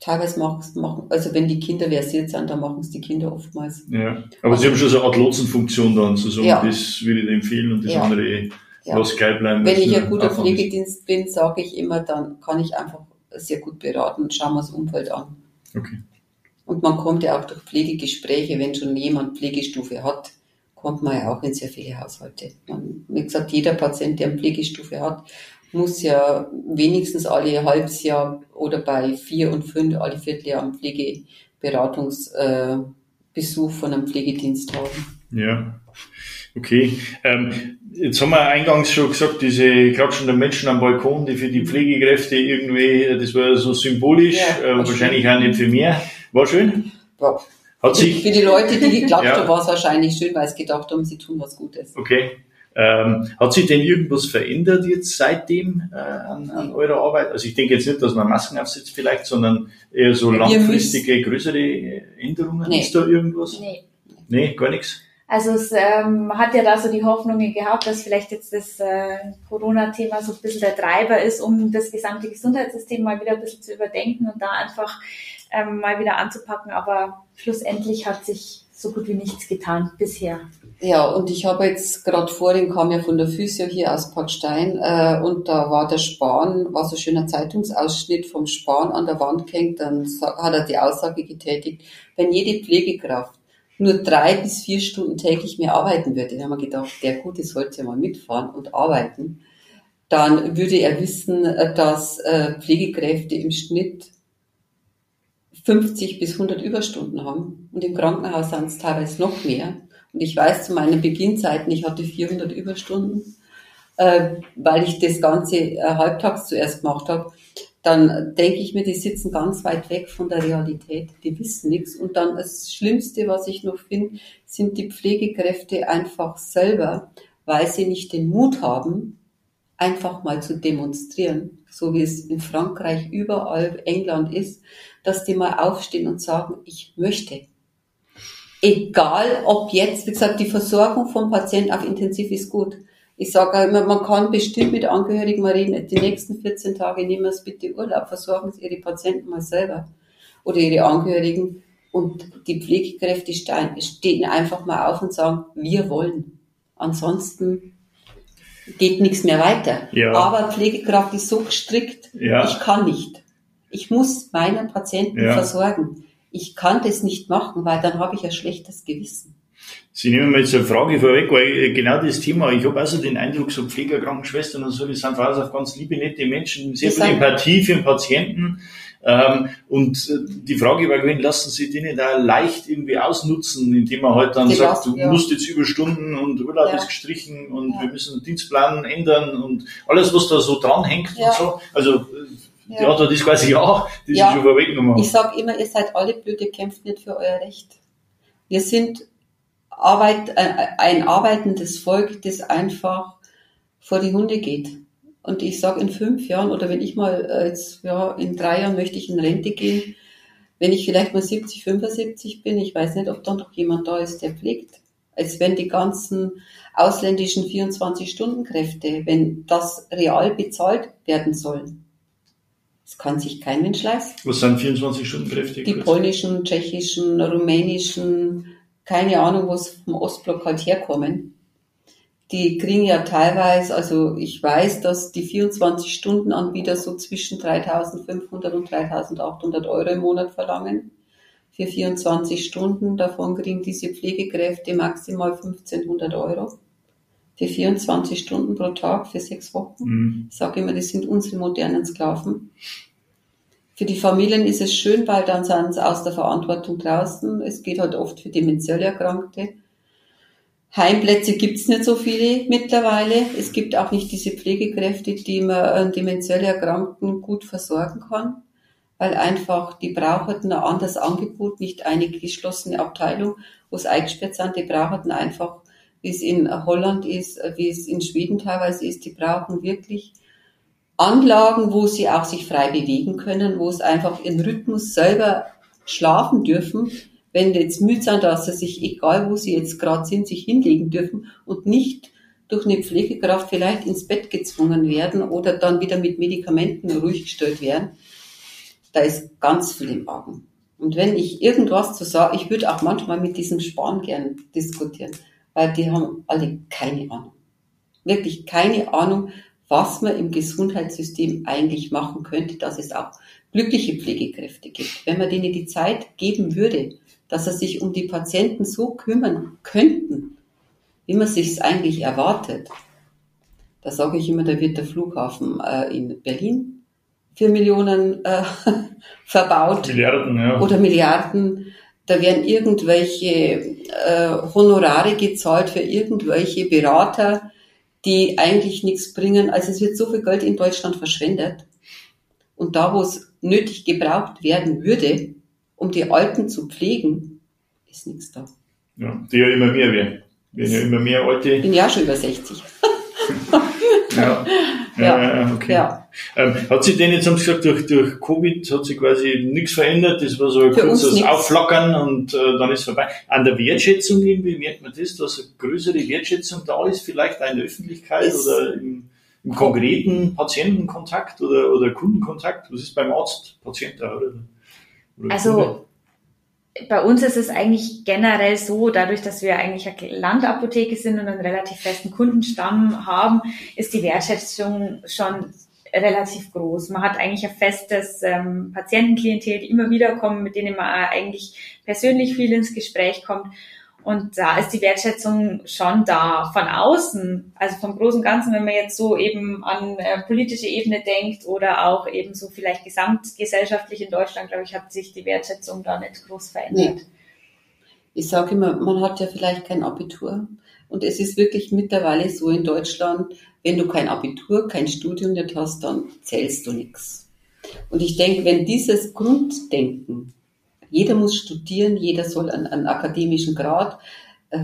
teilweise machen, also wenn die Kinder versiert sind, dann machen es die Kinder oftmals. Ja, aber also, Sie haben schon so eine Art Lotsenfunktion dann, zu sagen, ja. das würde ich empfehlen und das ja. andere eh ja. lass gleich bleiben. Wenn ich ein guter Pflegedienst bin, sage ich immer, dann kann ich einfach sehr gut beraten und schauen wir das Umfeld an. Okay. Und man kommt ja auch durch Pflegegespräche, wenn schon jemand Pflegestufe hat, kommt man ja auch in sehr viele Haushalte. Man, wie gesagt, jeder Patient, der eine Pflegestufe hat, muss ja wenigstens alle halbes Jahr oder bei vier und fünf alle Vierteljahr einen Pflegeberatungsbesuch von einem Pflegedienst haben. Ja, okay. Ähm, jetzt haben wir eingangs schon gesagt, diese klatschenden Menschen am Balkon, die für die Pflegekräfte irgendwie, das war so symbolisch, ja, äh, wahrscheinlich auch nicht für mehr. War schön? Ja. Hat sich, für die Leute, die geklappt [LAUGHS] ja. haben, war es wahrscheinlich schön, weil sie gedacht haben, sie tun was Gutes. Okay. Ähm, hat sich denn irgendwas verändert jetzt seitdem äh, an, an eurer Arbeit? Also ich denke jetzt nicht, dass man Masken aufsetzt vielleicht, sondern eher so langfristige, größere Änderungen. Nee. Ist da irgendwas? Nee. Nee, gar nichts? Also es ähm, hat ja da so die Hoffnungen gehabt, dass vielleicht jetzt das äh, Corona-Thema so ein bisschen der Treiber ist, um das gesamte Gesundheitssystem mal wieder ein bisschen zu überdenken und da einfach ähm, mal wieder anzupacken. Aber schlussendlich hat sich so gut wie nichts getan bisher. Ja, und ich habe jetzt gerade vorhin kam ja von der Physio hier aus Parkstein äh, und da war der Spahn, war so ein schöner Zeitungsausschnitt vom Spahn an der Wand gehängt, dann hat er die Aussage getätigt, wenn jede Pflegekraft nur drei bis vier Stunden täglich mehr arbeiten würde, dann haben wir gedacht, der Gute sollte mal mitfahren und arbeiten, dann würde er wissen, dass äh, Pflegekräfte im Schnitt 50 bis 100 Überstunden haben und im Krankenhaus sind es teilweise noch mehr. Und ich weiß zu meinen Beginnzeiten, ich hatte 400 Überstunden, äh, weil ich das Ganze äh, halbtags zuerst gemacht habe. Dann denke ich mir, die sitzen ganz weit weg von der Realität, die wissen nichts. Und dann das Schlimmste, was ich noch finde, sind die Pflegekräfte einfach selber, weil sie nicht den Mut haben, einfach mal zu demonstrieren, so wie es in Frankreich überall England ist, dass die mal aufstehen und sagen, ich möchte. Egal, ob jetzt, wie gesagt, die Versorgung vom Patienten auf Intensiv ist gut. Ich sage immer, man kann bestimmt mit Angehörigen mal reden, die nächsten 14 Tage nehmen Sie bitte Urlaub, versorgen Sie Ihre Patienten mal selber oder Ihre Angehörigen. Und die Pflegekräfte stehen einfach mal auf und sagen, wir wollen. Ansonsten geht nichts mehr weiter. Ja. Aber Pflegekraft ist so gestrickt, ja. ich kann nicht. Ich muss meine Patienten ja. versorgen. Ich kann das nicht machen, weil dann habe ich ein schlechtes Gewissen. Sie nehmen mir jetzt eine Frage vorweg, weil äh, genau das Thema, ich habe also den Eindruck, so Pfleger, Krankenschwestern und so, die sind auf ganz liebe, nette Menschen, sehr Die viel Empathie für den Patienten. Ähm, und äh, die Frage war gewesen, lassen Sie die nicht da leicht irgendwie ausnutzen, indem man halt dann Die sagt, lassen, du ja. musst jetzt Überstunden und Urlaub Ja. ist gestrichen und Ja. wir müssen den Dienstplan ändern und alles, was da so dranhängt und so. Also, äh, Ja. ja, da das quasi ja, das ist schon vorweggenommen. Ich sage immer, ihr seid alle blöd, ihr kämpft nicht für euer Recht. Wir sind Arbeit, äh, ein arbeitendes Volk, das einfach vor die Hunde geht. Und ich sage in fünf Jahren oder wenn ich mal äh, jetzt, ja, in drei Jahren möchte ich in Rente gehen, wenn ich vielleicht mal 70, 75 bin, ich weiß nicht, ob dann noch jemand da ist, der pflegt. Als wenn die ganzen ausländischen 24-Stunden-Kräfte, wenn das real bezahlt werden soll. Das kann sich kein Mensch leisten. Was sind 24 Stunden Kräfte? Die polnischen, tschechischen, rumänischen, keine Ahnung, wo es vom Ostblock halt herkommen. Die kriegen ja teilweise, also ich weiß, dass die 24-Stunden-Anbieter so zwischen 3.500 und 3.800 Euro im Monat verlangen. Für 24 Stunden. Davon kriegen diese Pflegekräfte maximal 1.500 Euro. Für 24 Stunden pro Tag, für sechs Wochen. Mhm. Ich sage immer, das sind unsere modernen Sklaven. Für die Familien ist es schön, weil dann sind sie aus der Verantwortung draußen. Es geht halt oft für demenziell Erkrankte. Heimplätze gibt's nicht so viele mittlerweile. Es gibt auch nicht diese Pflegekräfte, die man demenziell Erkrankten gut versorgen kann, weil einfach die brauchen ein anderes Angebot, nicht eine geschlossene Abteilung, wo es eingesperrt sind. Die brauchen einfach, wie es in Holland ist, wie es in Schweden teilweise ist, die brauchen wirklich Anlagen, wo sie auch sich frei bewegen können, wo es einfach ihren Rhythmus selber schlafen dürfen, wenn jetzt müde sind, dass sie sich, egal wo sie jetzt gerade sind, sich hinlegen dürfen und nicht durch eine Pflegekraft vielleicht ins Bett gezwungen werden oder dann wieder mit Medikamenten ruhig gestellt werden. Da ist ganz viel im Argen. Und wenn ich irgendwas zu sagen, ich würde auch manchmal mit diesem Spahn gern diskutieren, weil die haben alle keine Ahnung. Wirklich keine Ahnung, was man im Gesundheitssystem eigentlich machen könnte, dass es auch glückliche Pflegekräfte gibt. Wenn man denen die Zeit geben würde, dass sie sich um die Patienten so kümmern könnten, wie man sich es eigentlich erwartet. Da sage ich immer, da wird der Flughafen äh, in Berlin für Millionen äh, [LAUGHS] verbaut Milliarden, ja. oder Milliarden. Da werden irgendwelche äh, Honorare gezahlt für irgendwelche Berater, die eigentlich nichts bringen. Also es wird so viel Geld in Deutschland verschwendet. Und da, wo es nötig gebraucht werden würde, um die Alten zu pflegen, ist nichts da. ja. Die ja immer mehr werden. Werden ja immer mehr Ich alte. bin ja schon über 60. Ja, [LAUGHS] ja, ja, ja okay. ja. Ähm, hat sich denn jetzt, haben Sie gesagt, durch, durch Covid hat sich quasi nichts verändert? Das war so ein Für kurzes. Aufflackern und äh, dann ist vorbei. An der Wertschätzung irgendwie merkt man das, dass eine größere Wertschätzung da ist, vielleicht auch in der Öffentlichkeit Es- oder im, im konkreten Patientenkontakt oder, oder Kundenkontakt? Was ist beim Arzt Patient da, oder? oder Kunde? Bei uns ist es eigentlich generell so, dadurch, dass wir eigentlich eine Landapotheke sind und einen relativ festen Kundenstamm haben, ist die Wertschätzung schon relativ groß. Man hat eigentlich ein festes ähm, Patientenklientel, die immer wieder kommen, mit denen man eigentlich persönlich viel ins Gespräch kommt. Und da ist die Wertschätzung schon da. Von außen, also vom Großen Ganzen, wenn man jetzt so eben an äh, politische Ebene denkt oder auch eben so vielleicht gesamtgesellschaftlich in Deutschland, glaube ich, hat sich die Wertschätzung da nicht groß verändert. Ich sage immer, man hat ja vielleicht kein Abitur. Und es ist wirklich mittlerweile so in Deutschland, wenn du kein Abitur, kein Studium nicht hast, dann zählst du nichts. Und ich denke, wenn dieses Grunddenken, jeder muss studieren, jeder soll einen, einen akademischen Grad, äh,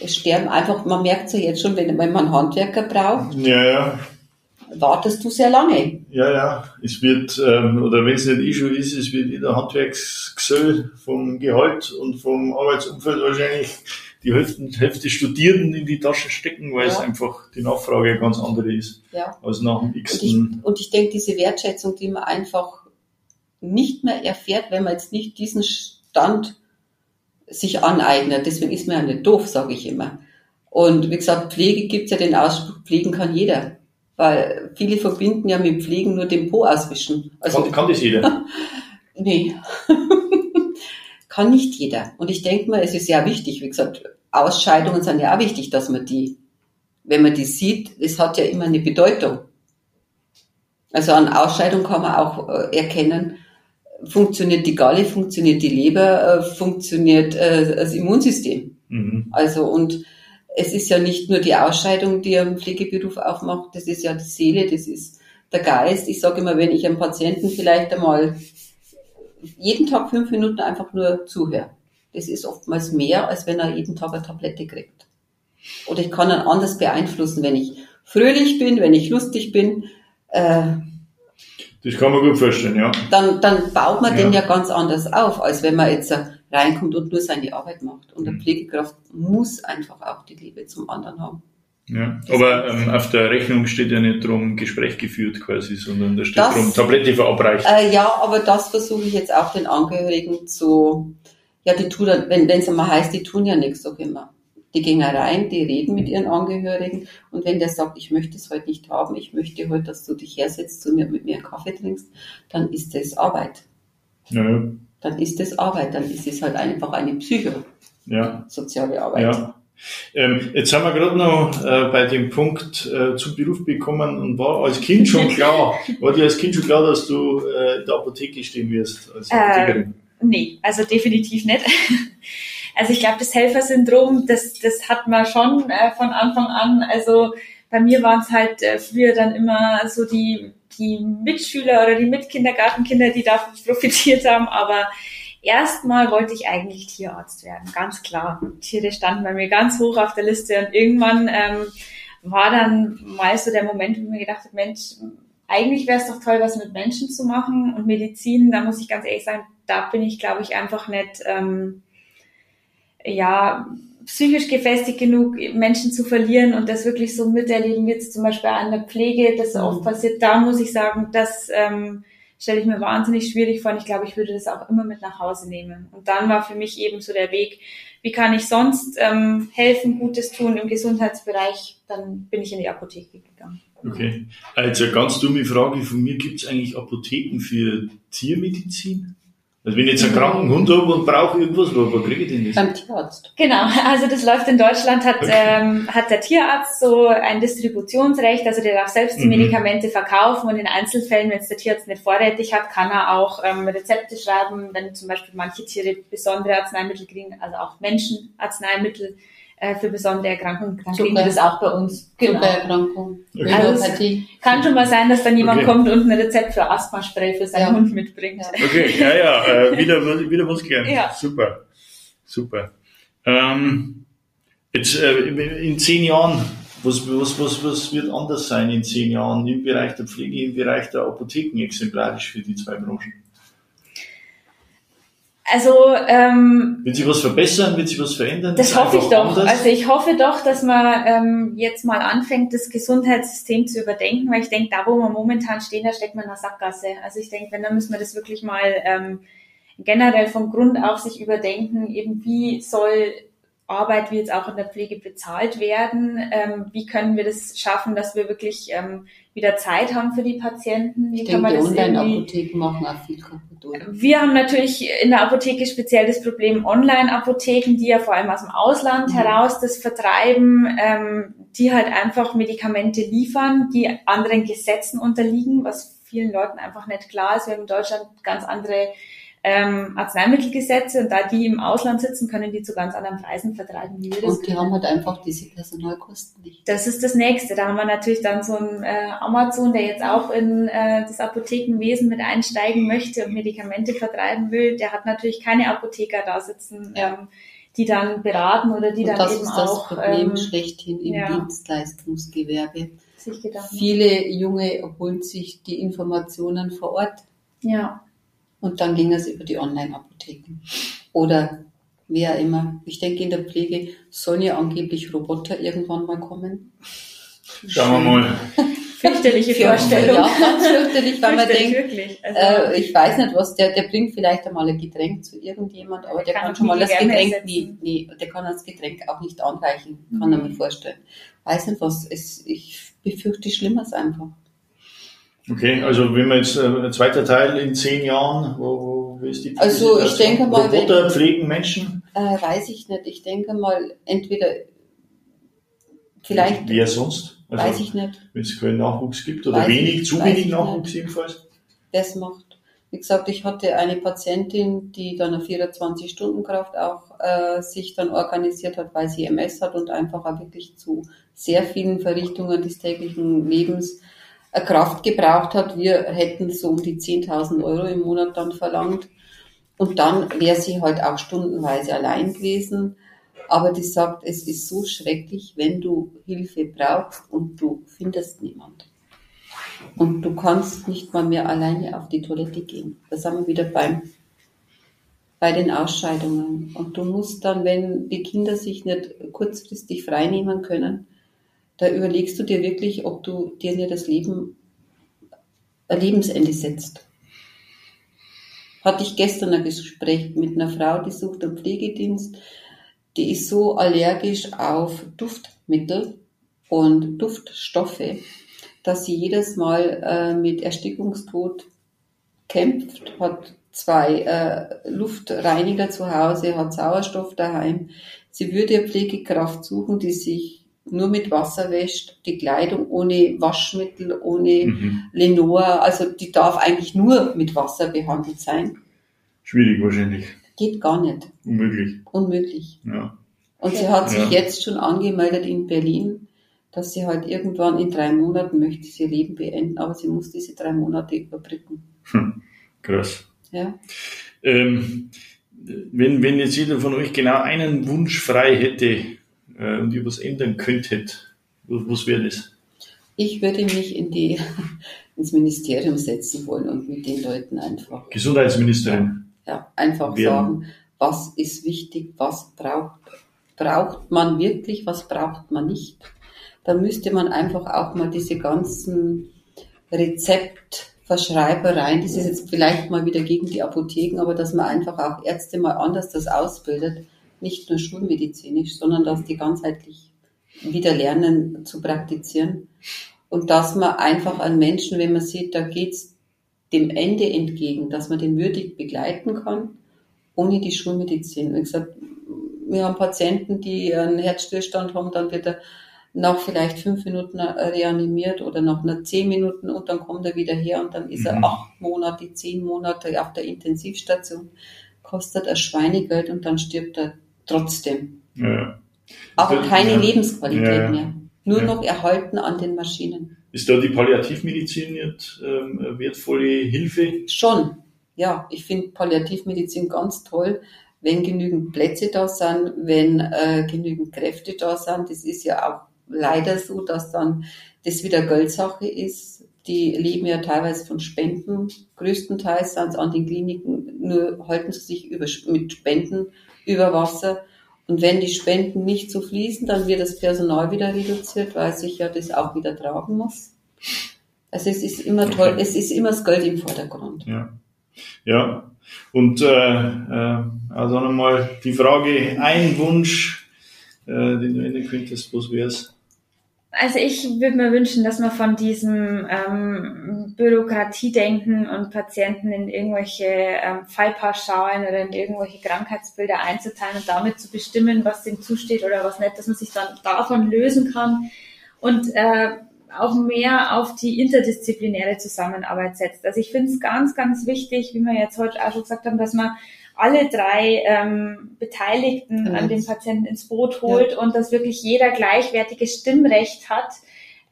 es sterben einfach, man merkt es ja jetzt schon, wenn, wenn man Handwerker braucht, Ja, ja. wartest du sehr lange. Ja, ja, es wird, ähm, oder wenn es nicht eh schon ist, es wird jeder Handwerksgesell vom Gehalt und vom Arbeitsumfeld wahrscheinlich die Hälfte, Hälfte Studierenden in die Tasche stecken, weil es Ja. einfach die Nachfrage ganz andere ist Ja. als nach dem Und ich, und ich denke, diese Wertschätzung, die man einfach nicht mehr erfährt, wenn man jetzt nicht diesen Stand sich aneignet. Deswegen ist man ja nicht doof, sage ich immer. Und wie gesagt, Pflege gibt ja den Ausspruch, pflegen kann jeder. Weil viele verbinden ja mit Pflegen nur den Po auswischen. Also Kann, kann das jeder? [LAUGHS] Nee. [LAUGHS] Kann nicht jeder. Und ich denke mal, es ist ja wichtig, wie gesagt, Ausscheidungen sind ja auch wichtig, dass man die, wenn man die sieht, es hat ja immer eine Bedeutung. Also an Ausscheidung kann man auch äh, erkennen, funktioniert die Galle, funktioniert die Leber, äh, funktioniert äh, das Immunsystem. Mhm. Also und es ist ja nicht nur die Ausscheidung, die einen Pflegeberuf aufmacht, das ist ja die Seele, das ist der Geist. Ich sage immer, wenn ich einem Patienten vielleicht einmal jeden Tag fünf Minuten einfach nur zuhöre, das ist oftmals mehr, als wenn er jeden Tag eine Tablette kriegt. Oder ich kann ihn anders beeinflussen, wenn ich fröhlich bin, wenn ich lustig bin. Äh, das kann man gut vorstellen, ja. Dann, dann baut man ja. den ja ganz anders auf, als wenn man jetzt reinkommt und nur seine Arbeit macht. Und der mhm. Pflegekraft muss einfach auch die Liebe zum anderen haben. Ja, aber ähm, auf der Rechnung steht ja nicht drum Gespräch geführt quasi, sondern da steht das, drum Tablette verabreicht. Äh, ja, aber das versuche ich jetzt auch den Angehörigen zu, ja, die tun, wenn es einmal heißt, die tun ja nichts, sag immer. Die gehen rein, die reden mit ihren Angehörigen und wenn der sagt, ich möchte es heute nicht haben, ich möchte heute, dass du dich hersetzt und mit mir einen Kaffee trinkst, dann ist das Arbeit. Ja. Dann ist das Arbeit, dann ist es halt einfach eine psychosoziale ja. Arbeit. Ja. Ähm, jetzt haben wir gerade noch äh, bei dem Punkt äh, zum Beruf bekommen und war als Kind schon [LAUGHS] klar, war dir als Kind schon klar, dass du äh, in der Apotheke stehen wirst als Apothekerin? Äh, nee, also definitiv nicht. [LAUGHS] Also ich glaube, das Helfersyndrom, das, das hat man schon äh, von Anfang an. Also bei mir waren es halt äh, früher dann immer so die, die Mitschüler oder die Mitkindergartenkinder, die davon [LAUGHS] profitiert haben, aber erstmal wollte ich eigentlich Tierarzt werden, ganz klar. Tiere standen bei mir ganz hoch auf der Liste und irgendwann ähm, war dann mal so der Moment, wo ich mir gedacht habe, Mensch, eigentlich wäre es doch toll, was mit Menschen zu machen und Medizin, da muss ich ganz ehrlich sagen, da bin ich, glaube ich, einfach nicht, ähm, ja, psychisch gefestigt genug, Menschen zu verlieren und das wirklich so miterleben, jetzt zum Beispiel an der Pflege, das mhm. oft passiert, da muss ich sagen, dass ähm, stelle ich mir wahnsinnig schwierig vor und ich glaube, ich würde das auch immer mit nach Hause nehmen. Und dann war für mich eben so der Weg, wie kann ich sonst ähm, helfen, Gutes tun im Gesundheitsbereich? Dann bin ich in die Apotheke gegangen. Okay. Also ganz dumme Frage von mir, gibt es eigentlich Apotheken für Tiermedizin? Also wenn ich jetzt einen kranken Hund habe und brauche irgendwas, wo, wo kriege ich denn das? Beim Tierarzt. Genau, also das läuft in Deutschland, hat, okay. ähm, hat der Tierarzt so ein Distributionsrecht, also der darf selbst die mhm. Medikamente verkaufen und in Einzelfällen, wenn es der Tierarzt nicht vorrätig hat, kann er auch ähm, Rezepte schreiben, wenn zum Beispiel manche Tiere besondere Arzneimittel kriegen, also auch Menschen Arzneimittel äh, für besondere Erkrankungen. Dann kriegen wir das auch bei uns. Genau. Zuckererkrankung. Okay. Also es kann schon mal sein, dass dann jemand okay. kommt und ein Rezept für Asthma-Spray für seinen ja. Hund mitbringt. Okay, ja, ja, äh, wieder, [LAUGHS] wieder was gelernt. Ja. Super, super. Ähm, jetzt äh, in zehn Jahren, was, was, was, was wird anders sein in zehn Jahren im Bereich der Pflege, im Bereich der Apotheken exemplarisch für die zwei Branchen? Also ähm, wird sich was verbessern, wird sich was verändern? Das hoffe ich doch. Anders? Also ich hoffe doch, dass man ähm, jetzt mal anfängt, das Gesundheitssystem zu überdenken, weil ich denke, da wo wir momentan stehen, da steckt man in der Sackgasse. Also ich denke, wenn, dann müssen wir das wirklich mal ähm, generell vom Grund auf sich überdenken, eben wie soll Arbeit wie jetzt auch in der Pflege bezahlt werden? Ähm, wie können wir das schaffen, dass wir wirklich ähm, wieder Zeit haben für die Patienten? Wie ich kann denke, man das Online-Apotheken machen auch viel. Oder? Wir haben natürlich in der Apotheke speziell das Problem Online-Apotheken, die ja vor allem aus dem Ausland mhm. heraus das vertreiben, ähm, die halt einfach Medikamente liefern, die anderen Gesetzen unterliegen, was vielen Leuten einfach nicht klar ist. Wir haben in Deutschland ganz andere ähm, Arzneimittelgesetze und da die im Ausland sitzen, können die zu ganz anderen Preisen vertreiben, wie wir das Und die können. haben halt einfach diese Personalkosten nicht. Das ist das Nächste. Da haben wir natürlich dann so ein äh, Amazon, der jetzt auch in äh, das Apothekenwesen mit einsteigen möchte und Medikamente vertreiben will. Der hat natürlich keine Apotheker da sitzen. Ja. Ähm, die dann beraten oder die und dann eben auch. Das ist das Problem ähm, schlechthin im ja. Dienstleistungsgewerbe. Viele Junge holen sich die Informationen vor Ort. Ja. Und dann ging es über die Online-Apotheken. Oder wer immer. Ich denke, in der Pflege sollen ja angeblich Roboter irgendwann mal kommen. Schauen wir mal. [LAUGHS] Fürchterliche Vorstellung. Ja, ganz fürchterlich, weil man denkt, also, äh, ich weiß nicht was, der, der bringt vielleicht einmal ein Getränk zu irgendjemand, aber der kann, kann schon mal das Getränk, nee, nee, der kann das Getränk auch nicht anreichen, kann mhm. er mir vorstellen. Weiß nicht was, es, ich befürchte Schlimmeres einfach. Okay, also wenn man jetzt äh, ein zweiter Teil in zehn Jahren, wo, wo, wie ist die Also, ich denke mal, wenn- Roboter pflegen Menschen? Äh, weiß ich nicht. Ich denke mal, entweder vielleicht, Wer sonst? Also, weiß ich nicht, Wenn es keinen Nachwuchs gibt oder Weiß wenig, ich- zu wenig Nachwuchs jedenfalls. das macht. Wie gesagt, ich hatte eine Patientin, die dann eine 24-Stunden-Kraft auch äh, sich dann organisiert hat, weil sie MS hat und einfach auch wirklich zu sehr vielen Verrichtungen des täglichen Lebens Kraft gebraucht hat. Wir hätten so um die 10.000 Euro im Monat dann verlangt. Und dann wäre sie halt auch stundenweise allein gewesen. Aber die sagt, es ist so schrecklich, wenn du Hilfe brauchst und du findest niemand. Und du kannst nicht mal mehr alleine auf die Toilette gehen. Da sind wir wieder beim, bei den Ausscheidungen. Und du musst dann, wenn die Kinder sich nicht kurzfristig freinehmen können, da überlegst du dir wirklich, ob du dir das Leben, ein Lebensende setzt. Hatte ich gestern ein Gespräch mit einer Frau, die sucht einen Pflegedienst, die ist so allergisch auf Duftmittel und Duftstoffe, dass sie jedes Mal äh, mit Erstickungstod kämpft, hat zwei äh, Luftreiniger zu Hause, hat Sauerstoff daheim. Sie würde Pflegekraft suchen, die sich nur mit Wasser wäscht, die Kleidung ohne Waschmittel, ohne Mhm. Lenor, also die darf eigentlich nur mit Wasser behandelt sein. Schwierig wahrscheinlich. Geht gar nicht. Unmöglich. Unmöglich. Ja. Und sie hat sich Ja. jetzt schon angemeldet in Berlin, dass sie halt irgendwann in drei Monaten möchte sie ihr Leben beenden, aber sie muss diese drei Monate überbrücken. Hm. Krass. Ja. Ähm, wenn, wenn jetzt jeder von euch genau einen Wunsch frei hätte äh, und ihr was ändern könntet, was, wäre das? Ich würde mich in die, [LAUGHS] ins Ministerium setzen wollen und mit den Leuten einfach, Gesundheitsministerin. ja, einfach Wir- sagen, was ist wichtig, was braucht, braucht man wirklich, was braucht man nicht. Da müsste man einfach auch mal diese ganzen Rezeptverschreibereien, das ist jetzt vielleicht mal wieder gegen die Apotheken, aber dass man einfach auch Ärzte mal anders das ausbildet, nicht nur schulmedizinisch, sondern dass die ganzheitlich wieder lernen zu praktizieren. Und dass man einfach an Menschen, wenn man sieht, da geht's dem Ende entgegen, dass man den würdig begleiten kann, ohne die Schulmedizin. Wie gesagt, wir haben Patienten, die einen Herzstillstand haben, dann wird er nach vielleicht fünf Minuten reanimiert oder nach einer zehn Minuten und dann kommt er wieder her und dann ist er Mhm. acht Monate, zehn Monate auf der Intensivstation, kostet er Schweinegeld und dann stirbt er trotzdem. Ja. Aber das- keine ja. Lebensqualität Ja, mehr. Nur noch erhalten an den Maschinen. Ist da die Palliativmedizin jetzt ähm, wertvolle Hilfe? Schon. Ja, ich finde Palliativmedizin ganz toll, wenn genügend Plätze da sind, wenn äh, genügend Kräfte da sind. Das ist ja auch leider so, dass dann das wieder Geldsache ist. Die leben ja teilweise von Spenden. Größtenteils sind es an den Kliniken, nur halten sie sich über, mit Spenden über Wasser. Und wenn die Spenden nicht so fließen, dann wird das Personal wieder reduziert, weil sich ja das auch wieder tragen muss. Also es ist immer toll, Okay. es ist immer das Geld im Vordergrund. Ja. Ja. Und äh, äh, also nochmal die Frage, ein Wunsch, äh, den du ändern könntest, was wär's? Also ich würde mir wünschen, dass man von diesem ähm, Bürokratiedenken und Patienten in irgendwelche ähm, Fallpauschalen oder in irgendwelche Krankheitsbilder einzuteilen und damit zu bestimmen, was dem zusteht oder was nicht, dass man sich dann davon lösen kann und äh, auch mehr auf die interdisziplinäre Zusammenarbeit setzt. Also ich finde es ganz, ganz wichtig, wie wir jetzt heute auch schon gesagt haben, dass man alle drei ähm, Beteiligten Genau. an dem Patienten ins Boot holt und dass wirklich jeder gleichwertiges Stimmrecht hat,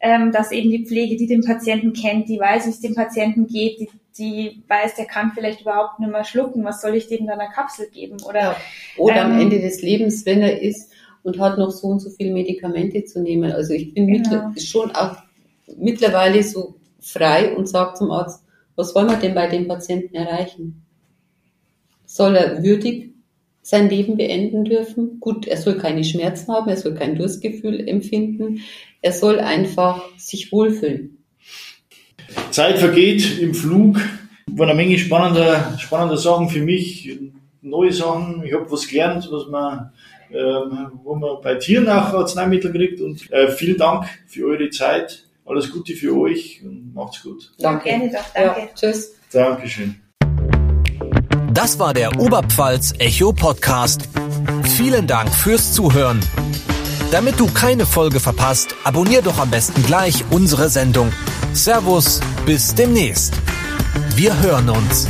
ähm, dass eben die Pflege, die den Patienten kennt, die weiß, wie es dem Patienten geht, die, die weiß, der kann vielleicht überhaupt nicht mehr schlucken, was soll ich dem dann eine Kapsel geben? Oder Ja. Oder am Ähm, Ende des Lebens, wenn er ist und hat noch so und so viele Medikamente zu nehmen. Also ich bin Genau. mittler- schon auch mittlerweile so frei und sage zum Arzt, was wollen wir denn bei dem Patienten erreichen? Soll er würdig sein Leben beenden dürfen? Gut, er soll keine Schmerzen haben, er soll kein Durstgefühl empfinden, er soll einfach sich wohlfühlen. Zeit vergeht im Flug. War eine Menge spannender, spannender Sachen für mich, neue Sachen. Ich habe was gelernt, was man, ähm, wo man bei Tieren auch Arzneimittel kriegt. Und äh, vielen Dank für eure Zeit. Alles Gute für euch und macht's gut. Ja, gerne doch, danke. Ja, tschüss. Dankeschön. Das war der Oberpfalz Echo Podcast. Vielen Dank fürs Zuhören. Damit du keine Folge verpasst, abonnier doch am besten gleich unsere Sendung. Servus, bis demnächst. Wir hören uns.